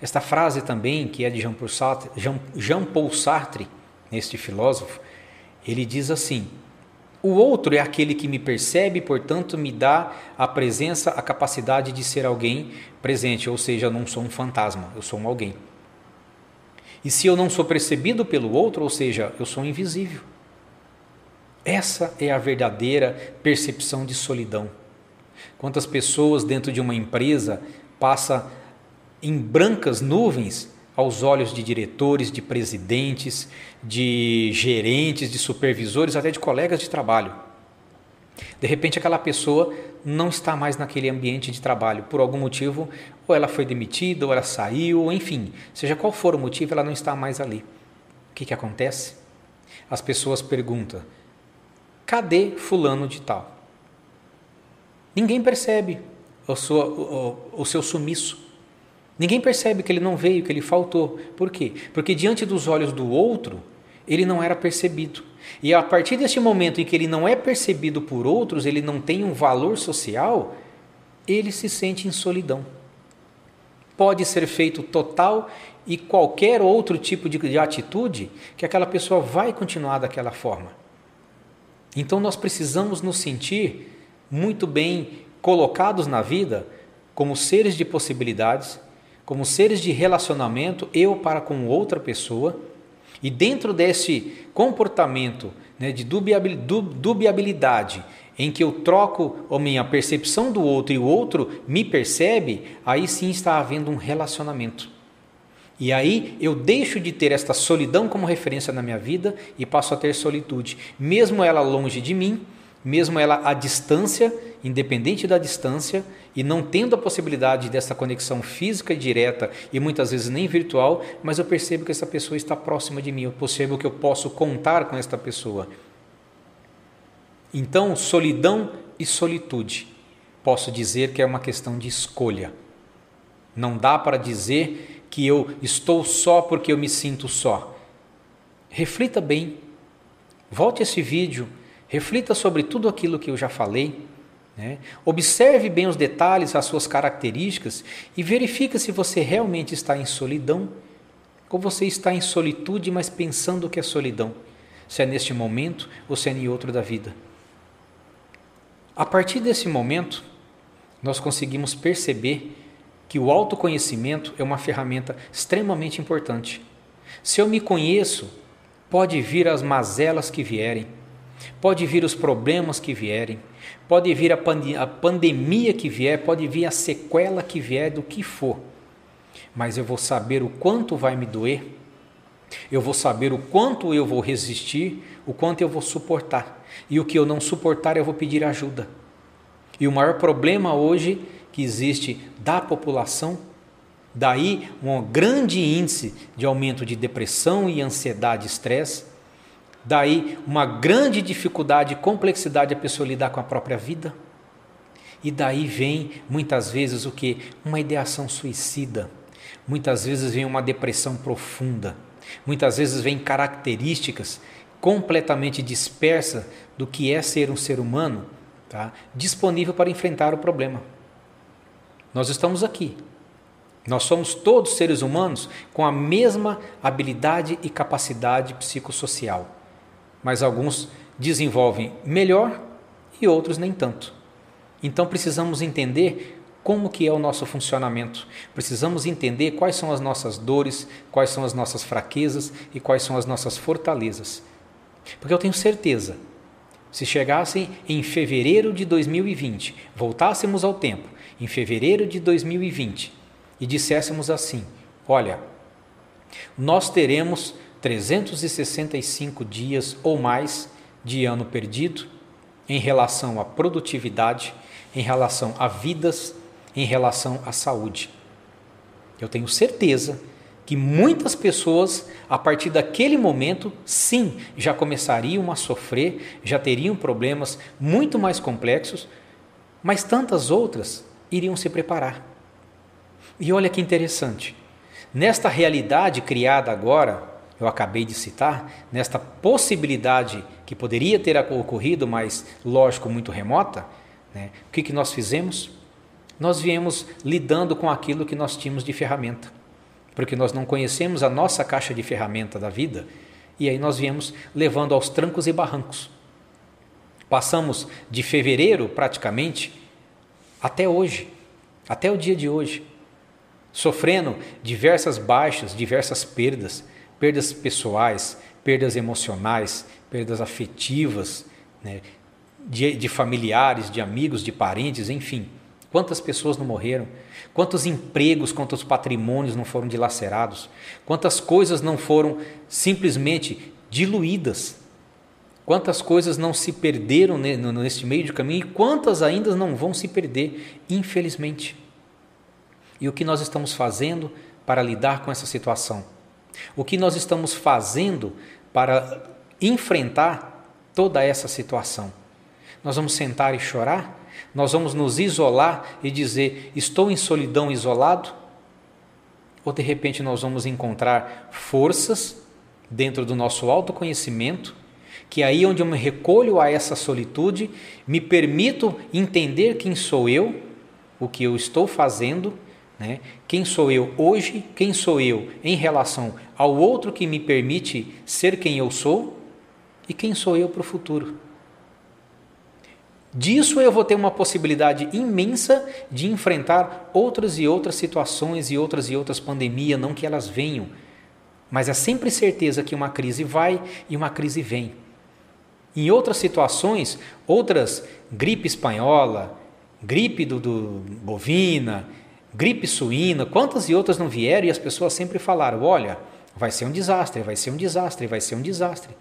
Esta frase também, que é de Jean Paul Sartre, Jean, Jean Sartre este filósofo, ele diz assim: o outro é aquele que me percebe, portanto, me dá a presença, a capacidade de ser alguém presente, ou seja, eu não sou um fantasma, eu sou um alguém. E se eu não sou percebido pelo outro, ou seja, eu sou invisível. Essa é a verdadeira percepção de solidão. Quantas pessoas dentro de uma empresa passa em brancas nuvens aos olhos de diretores, de presidentes, de gerentes, de supervisores, até de colegas de trabalho. De repente, aquela pessoa não está mais naquele ambiente de trabalho, por algum motivo, ou ela foi demitida, ou ela saiu, ou enfim, seja qual for o motivo, ela não está mais ali. O que, que acontece? As pessoas perguntam: cadê Fulano de Tal? Ninguém percebe o, sua, o, o seu sumiço. Ninguém percebe que ele não veio, que ele faltou. Por quê? Porque diante dos olhos do outro, ele não era percebido. E a partir deste momento em que ele não é percebido por outros, ele não tem um valor social, ele se sente em solidão. Pode ser feito total e qualquer outro tipo de, de atitude que aquela pessoa vai continuar daquela forma. Então nós precisamos nos sentir muito bem colocados na vida como seres de possibilidades, como seres de relacionamento, eu para com outra pessoa, e dentro desse comportamento né, de dubiabilidade, em que eu troco a minha percepção do outro e o outro me percebe, aí sim está havendo um relacionamento. E aí eu deixo de ter esta solidão como referência na minha vida e passo a ter solitude, mesmo ela longe de mim, mesmo ela à distância, independente da distância, e não tendo a possibilidade dessa conexão física e direta e muitas vezes nem virtual, mas eu percebo que essa pessoa está próxima de mim, eu percebo que eu posso contar com esta pessoa. Então, solidão e solitude, posso dizer que é uma questão de escolha. Não dá para dizer que eu estou só porque eu me sinto só. Reflita bem. Volte esse vídeo, reflita sobre tudo aquilo que eu já falei né? Observe bem os detalhes, as suas características e verifique se você realmente está em solidão ou você está em solitude, mas pensando que é solidão, se é neste momento ou se é em outro da vida. A partir desse momento, nós conseguimos perceber que o autoconhecimento é uma ferramenta extremamente importante. Se eu me conheço, Pode vir as mazelas que vierem, pode vir os problemas que vierem, pode vir a, pande a pandemia que vier, pode vir a sequela que vier do que for. Mas eu vou saber o quanto vai me doer, eu vou saber o quanto eu vou resistir, o quanto eu vou suportar. E o que eu não suportar, eu vou pedir ajuda. E o maior problema hoje que existe da população, daí um grande índice de aumento de depressão e ansiedade estresse, daí uma grande dificuldade e complexidade a pessoa lidar com a própria vida. E daí vem muitas vezes o que? Uma ideação suicida. Muitas vezes vem uma depressão profunda. Muitas vezes vem características completamente dispersas do que é ser um ser humano, tá? disponível para enfrentar o problema. Nós estamos aqui. Nós somos todos seres humanos com a mesma habilidade e capacidade psicossocial, mas alguns desenvolvem melhor e outros nem tanto. Então precisamos entender como que é o nosso funcionamento. Precisamos entender quais são as nossas dores, quais são as nossas fraquezas e quais são as nossas fortalezas. Porque eu tenho certeza, se chegassem em fevereiro de 2020, voltássemos ao tempo, em fevereiro de 2020, e disséssemos assim: olha, nós teremos 365 dias ou mais de ano perdido em relação à produtividade, em relação a vidas, em relação à saúde. Eu tenho certeza que muitas pessoas, a partir daquele momento, sim, já começariam a sofrer, já teriam problemas muito mais complexos, mas tantas outras iriam se preparar. E olha que interessante, nesta realidade criada agora, eu acabei de citar, nesta possibilidade que poderia ter ocorrido, mas lógico, muito remota, né, o que, que nós fizemos? Nós viemos lidando com aquilo que nós tínhamos de ferramenta porque nós não conhecemos a nossa caixa de ferramenta da vida, e aí nós viemos levando aos trancos e barrancos. Passamos de fevereiro, praticamente, até hoje, até o dia de hoje, sofrendo diversas baixas, diversas perdas, perdas pessoais, perdas emocionais, perdas afetivas, né, de, de familiares, de amigos, de parentes, enfim. Quantas pessoas não morreram? Quantos empregos, quantos patrimônios não foram dilacerados? Quantas coisas não foram simplesmente diluídas? Quantas coisas não se perderam neste meio de caminho e quantas ainda não vão se perder, infelizmente? E o que nós estamos fazendo para lidar com essa situação? O que nós estamos fazendo para enfrentar toda essa situação? Nós vamos sentar e chorar? Nós vamos nos isolar e dizer: estou em solidão isolado? Ou de repente nós vamos encontrar forças dentro do nosso autoconhecimento, que aí onde eu me recolho a essa solitude, me permito entender quem sou eu, o que eu estou fazendo, né? quem sou eu hoje, quem sou eu em relação ao outro que me permite ser quem eu sou e quem sou eu para o futuro. Disso eu vou ter uma possibilidade imensa de enfrentar outras e outras situações e outras e outras pandemias, não que elas venham, mas é sempre certeza que uma crise vai e uma crise vem. Em outras situações, outras gripe espanhola, gripe do, do bovina, gripe suína, quantas e outras não vieram e as pessoas sempre falaram: olha, vai ser um desastre, vai ser um desastre, vai ser um desastre.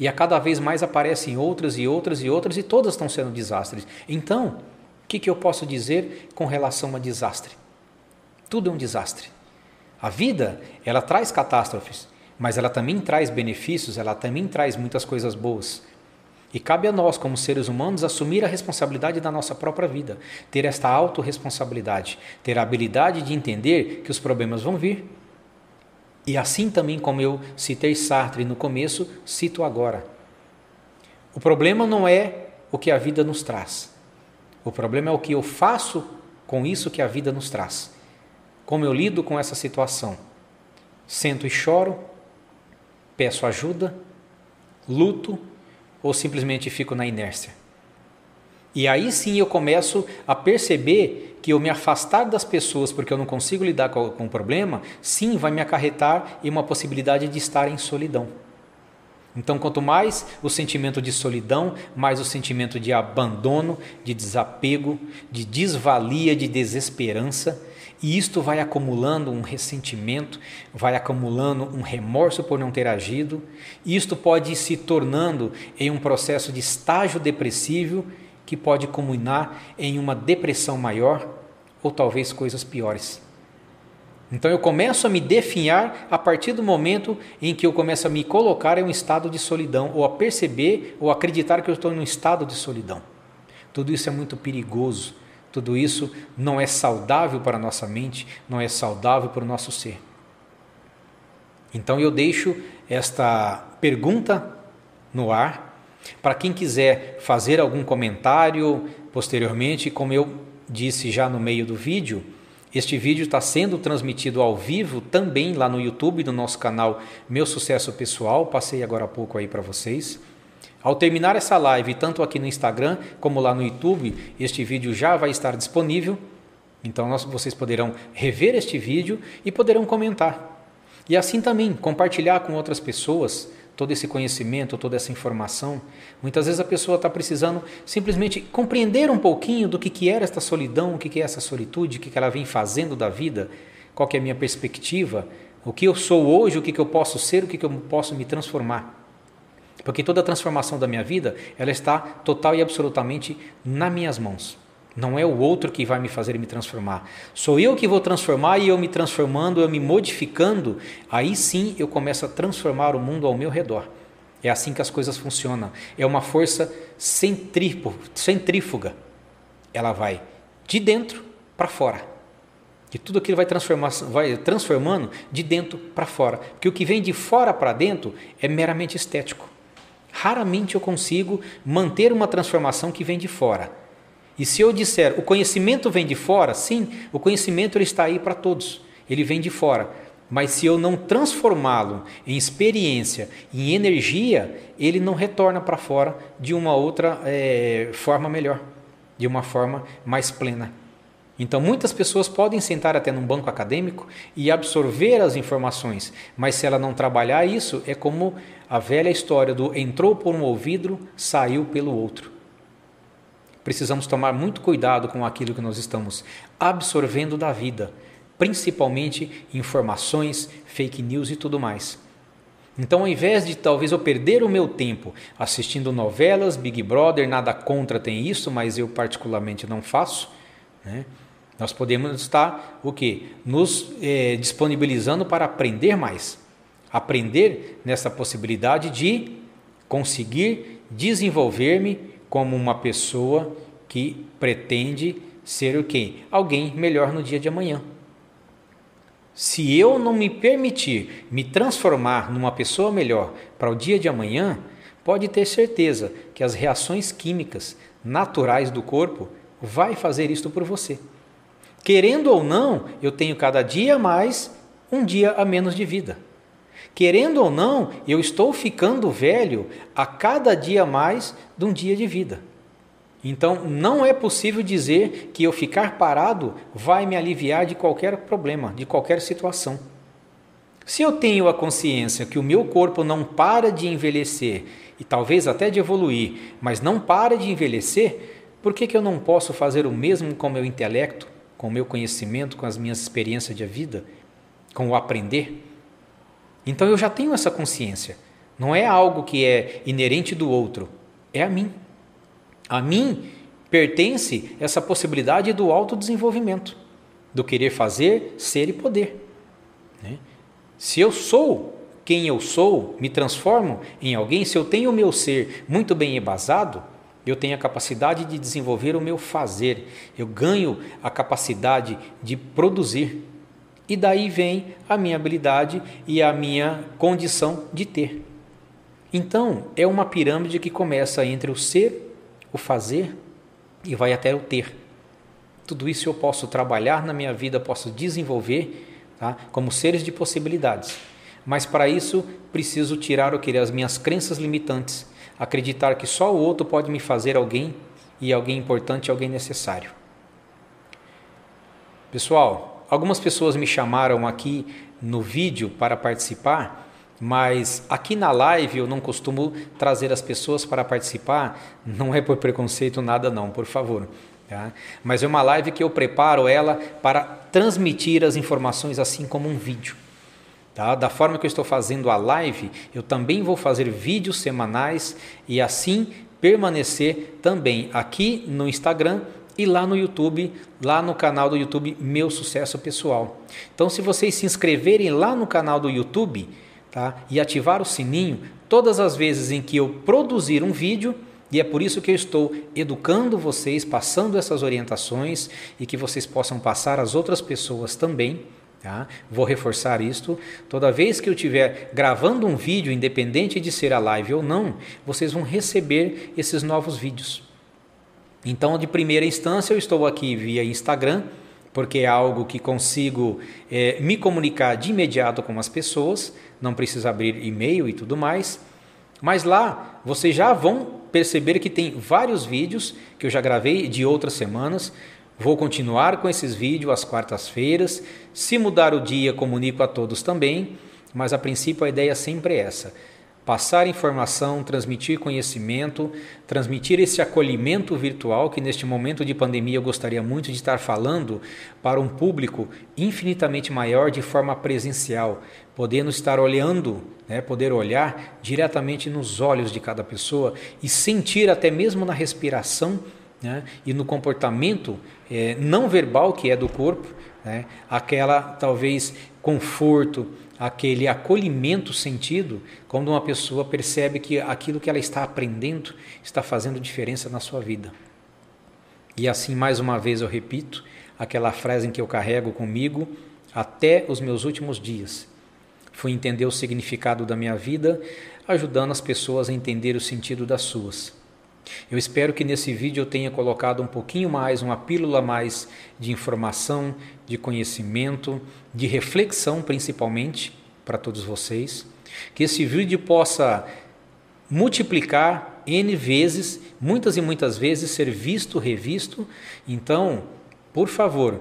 E a cada vez mais aparecem outras e outras e outras, e todas estão sendo desastres. Então, o que, que eu posso dizer com relação a desastre? Tudo é um desastre. A vida, ela traz catástrofes, mas ela também traz benefícios, ela também traz muitas coisas boas. E cabe a nós, como seres humanos, assumir a responsabilidade da nossa própria vida, ter esta autorresponsabilidade, ter a habilidade de entender que os problemas vão vir, e assim também como eu citei Sartre no começo, cito agora. O problema não é o que a vida nos traz. O problema é o que eu faço com isso que a vida nos traz. Como eu lido com essa situação. Sento e choro, peço ajuda, luto ou simplesmente fico na inércia. E aí sim eu começo a perceber que eu me afastar das pessoas porque eu não consigo lidar com, o problema, sim, vai me acarretar em uma possibilidade de estar em solidão. Então, quanto mais o sentimento de solidão, mais o sentimento de abandono, de desapego, de desvalia, de desesperança, e isto vai acumulando um ressentimento, vai acumulando um remorso por não ter agido, e isto pode ir se tornando em um processo de estágio depressivo que pode culminar em uma depressão maior ou talvez coisas piores. Então eu começo a me definhar a partir do momento em que eu começo a me colocar em um estado de solidão, ou a perceber ou acreditar que eu estou em um estado de solidão. Tudo isso é muito perigoso, tudo isso não é saudável para a nossa mente, não é saudável para o nosso ser. Então eu deixo esta pergunta no ar para quem quiser fazer algum comentário posteriormente, como eu disse já no meio do vídeo este vídeo está sendo transmitido ao vivo também lá no YouTube, no nosso canal Meu Sucesso Pessoal. Passei agora há pouco aí para vocês. Ao terminar essa live, tanto aqui no Instagram como lá no YouTube, este vídeo já vai estar disponível. Então nós, vocês poderão rever este vídeo e poderão comentar. E assim também compartilhar com outras pessoas todo esse conhecimento, toda essa informação. Muitas vezes a pessoa está precisando simplesmente compreender um pouquinho do que, que era esta solidão, o que, que é essa solitude, o que, que ela vem fazendo da vida, qual que é a minha perspectiva, o que eu sou hoje, o que, que eu posso ser, o que, que eu posso me transformar. Porque toda a transformação da minha vida, ela está total e absolutamente nas minhas mãos. Não é o outro que vai me fazer me transformar. Sou eu que vou transformar e eu me transformando, eu me modificando, aí sim eu começo a transformar o mundo ao meu redor. É assim que as coisas funcionam. É uma força centrífuga. Ela vai de dentro para fora. E tudo aquilo vai, transformar, vai transformando de dentro para fora. Porque o que vem de fora para dentro é meramente estético. Raramente eu consigo manter uma transformação que vem de fora. E se eu disser o conhecimento vem de fora, sim, o conhecimento ele está aí para todos, ele vem de fora. Mas se eu não transformá-lo em experiência, em energia, ele não retorna para fora de uma outra é, forma melhor, de uma forma mais plena. Então, muitas pessoas podem sentar até num banco acadêmico e absorver as informações, mas se ela não trabalhar isso, é como a velha história do entrou por um ouvido, saiu pelo outro precisamos tomar muito cuidado com aquilo que nós estamos absorvendo da vida, principalmente informações, fake news e tudo mais. Então, ao invés de talvez eu perder o meu tempo assistindo novelas, Big Brother, nada contra tem isso, mas eu particularmente não faço, né? nós podemos estar o que? Nos eh, disponibilizando para aprender mais. Aprender nessa possibilidade de conseguir desenvolver-me como uma pessoa que pretende ser o quê? Alguém melhor no dia de amanhã. Se eu não me permitir me transformar numa pessoa melhor para o dia de amanhã, pode ter certeza que as reações químicas naturais do corpo vai fazer isto por você. Querendo ou não, eu tenho cada dia mais um dia a menos de vida. Querendo ou não, eu estou ficando velho a cada dia mais de um dia de vida. Então, não é possível dizer que eu ficar parado vai me aliviar de qualquer problema, de qualquer situação. Se eu tenho a consciência que o meu corpo não para de envelhecer e talvez até de evoluir, mas não para de envelhecer, por que, que eu não posso fazer o mesmo com o meu intelecto, com o meu conhecimento, com as minhas experiências de vida, com o aprender? Então eu já tenho essa consciência. Não é algo que é inerente do outro, é a mim. A mim pertence essa possibilidade do autodesenvolvimento, do querer fazer, ser e poder. Né? Se eu sou quem eu sou, me transformo em alguém, se eu tenho o meu ser muito bem embasado, eu tenho a capacidade de desenvolver o meu fazer, eu ganho a capacidade de produzir. E daí vem a minha habilidade e a minha condição de ter. Então, é uma pirâmide que começa entre o ser, o fazer e vai até o ter. Tudo isso eu posso trabalhar na minha vida, posso desenvolver tá? como seres de possibilidades. Mas para isso preciso tirar o que as minhas crenças limitantes, acreditar que só o outro pode me fazer alguém e alguém importante, alguém necessário. Pessoal, algumas pessoas me chamaram aqui no vídeo para participar, mas aqui na live eu não costumo trazer as pessoas para participar, não é por preconceito nada não, por favor. Tá? Mas é uma live que eu preparo ela para transmitir as informações assim como um vídeo. Tá? Da forma que eu estou fazendo a live, eu também vou fazer vídeos semanais e assim permanecer também aqui no Instagram e lá no YouTube, lá no canal do YouTube Meu Sucesso Pessoal. Então, se vocês se inscreverem lá no canal do YouTube tá? e ativar o sininho, todas as vezes em que eu produzir um vídeo, e é por isso que eu estou educando vocês, passando essas orientações e que vocês possam passar às outras pessoas também. Tá? Vou reforçar isto. Toda vez que eu estiver gravando um vídeo, independente de ser a live ou não, vocês vão receber esses novos vídeos. Então, de primeira instância, eu estou aqui via Instagram, porque é algo que consigo é, me comunicar de imediato com as pessoas, não precisa abrir e-mail e tudo mais. Mas lá vocês já vão perceber que tem vários vídeos que eu já gravei de outras semanas. Vou continuar com esses vídeos às quartas-feiras. Se mudar o dia, comunico a todos também. Mas a princípio a ideia sempre é essa: passar informação, transmitir conhecimento, transmitir esse acolhimento virtual que neste momento de pandemia eu gostaria muito de estar falando para um público infinitamente maior de forma presencial, podendo estar olhando, né, poder olhar diretamente nos olhos de cada pessoa e sentir até mesmo na respiração né, e no comportamento é, não verbal que é do corpo, né, aquela talvez conforto, aquele acolhimento sentido quando uma pessoa percebe que aquilo que ela está aprendendo está fazendo diferença na sua vida. E assim, mais uma vez, eu repito aquela frase em que eu carrego comigo até os meus últimos dias Fui entender o significado da minha vida, ajudando as pessoas a entender o sentido das suas. Eu espero que nesse vídeo eu tenha colocado um pouquinho mais, uma pílula mais de informação, de conhecimento, de reflexão principalmente para todos vocês. Que esse vídeo possa multiplicar N vezes, muitas e muitas vezes, ser visto, revisto. Então, por favor,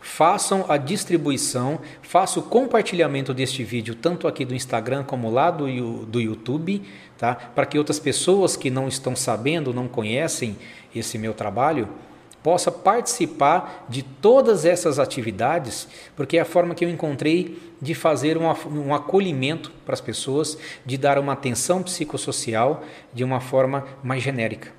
façam a distribuição, façam o compartilhamento deste vídeo, tanto aqui do Instagram como lá do, do YouTube, tá? para que outras pessoas que não estão sabendo, não conhecem esse meu trabalho, possa participar de todas essas atividades, porque é a forma que eu encontrei de fazer um, acolhimento para as pessoas, de dar uma atenção psicossocial de uma forma mais genérica.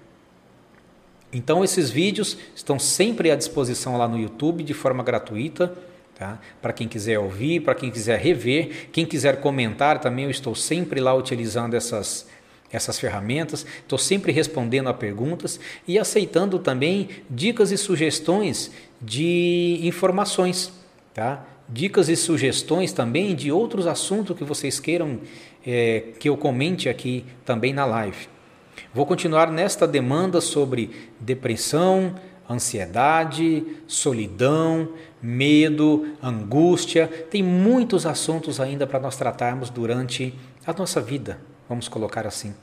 Então esses vídeos estão sempre à disposição lá no YouTube de forma gratuita, tá? Para quem quiser ouvir, para quem quiser rever, quem quiser comentar também, eu estou sempre lá utilizando essas essas ferramentas, estou sempre respondendo a perguntas e aceitando também dicas e sugestões de informações, tá? Dicas e sugestões também de outros assuntos que vocês queiram é, que eu comente aqui também na live. Vou continuar nesta demanda sobre depressão, ansiedade, solidão, medo, angústia. Tem muitos assuntos ainda para nós tratarmos durante a nossa vida, vamos colocar assim.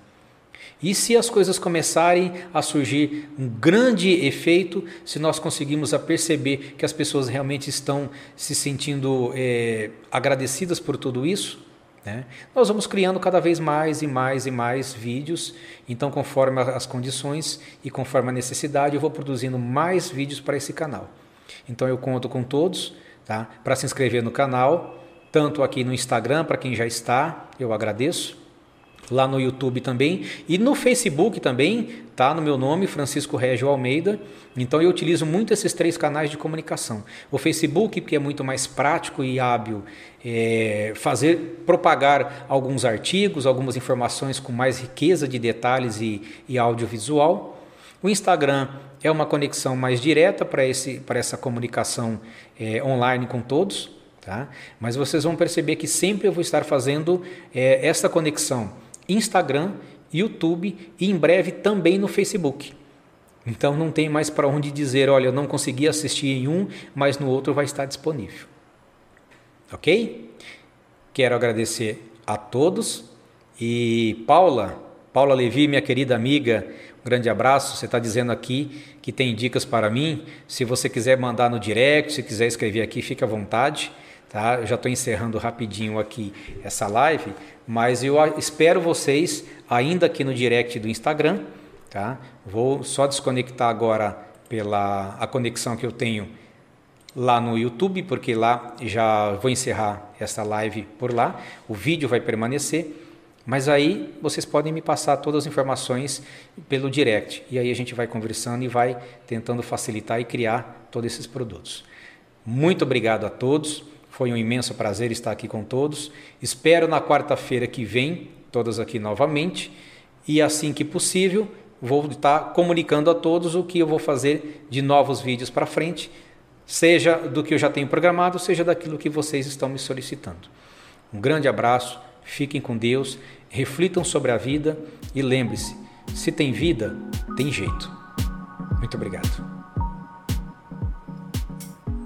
E se as coisas começarem a surgir um grande efeito, se nós conseguimos a perceber que as pessoas realmente estão se sentindo é, agradecidas por tudo isso, né? Nós vamos criando cada vez mais e mais e mais vídeos, então, conforme as condições e conforme a necessidade, eu vou produzindo mais vídeos para esse canal. Então, eu conto com todos tá? para se inscrever no canal, tanto aqui no Instagram, para quem já está, eu agradeço, lá no YouTube também e no Facebook também, tá no meu nome, Francisco Régio Almeida. Então eu utilizo muito esses três canais de comunicação. O Facebook, que é muito mais prático e hábil, é, fazer propagar alguns artigos, algumas informações com mais riqueza de detalhes e, e audiovisual. O Instagram é uma conexão mais direta para essa comunicação é, online com todos. Tá? Mas vocês vão perceber que sempre eu vou estar fazendo é, essa conexão Instagram, YouTube e em breve também no Facebook. Então não tem mais para onde dizer, olha, eu não consegui assistir em um, mas no outro vai estar disponível. Ok? Quero agradecer a todos e Paula, Paula Levi, minha querida amiga, Grande abraço. Você está dizendo aqui que tem dicas para mim. Se você quiser mandar no direct, se quiser escrever aqui, fique à vontade. Tá? Eu já estou encerrando rapidinho aqui essa live, mas eu espero vocês ainda aqui no direct do Instagram. Tá? Vou só desconectar agora pela a conexão que eu tenho lá no YouTube, porque lá já vou encerrar essa live por lá. O vídeo vai permanecer, mas aí vocês podem me passar todas as informações pelo direct e aí a gente vai conversando e vai tentando facilitar e criar todos esses produtos. Muito obrigado a todos. Foi um imenso prazer estar aqui com todos. Espero na quarta-feira que vem, todas aqui novamente, e assim que possível, vou estar comunicando a todos o que eu vou fazer de novos vídeos para frente seja do que eu já tenho programado, seja daquilo que vocês estão me solicitando. Um grande abraço, fiquem com Deus, reflitam sobre a vida e lembre-se: se tem vida, tem jeito. Muito obrigado.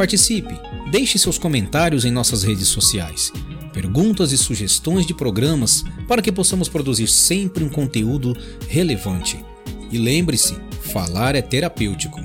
Participe, deixe seus comentários em nossas redes sociais, perguntas e sugestões de programas para que possamos produzir sempre um conteúdo relevante. E lembre-se, falar é terapêutico.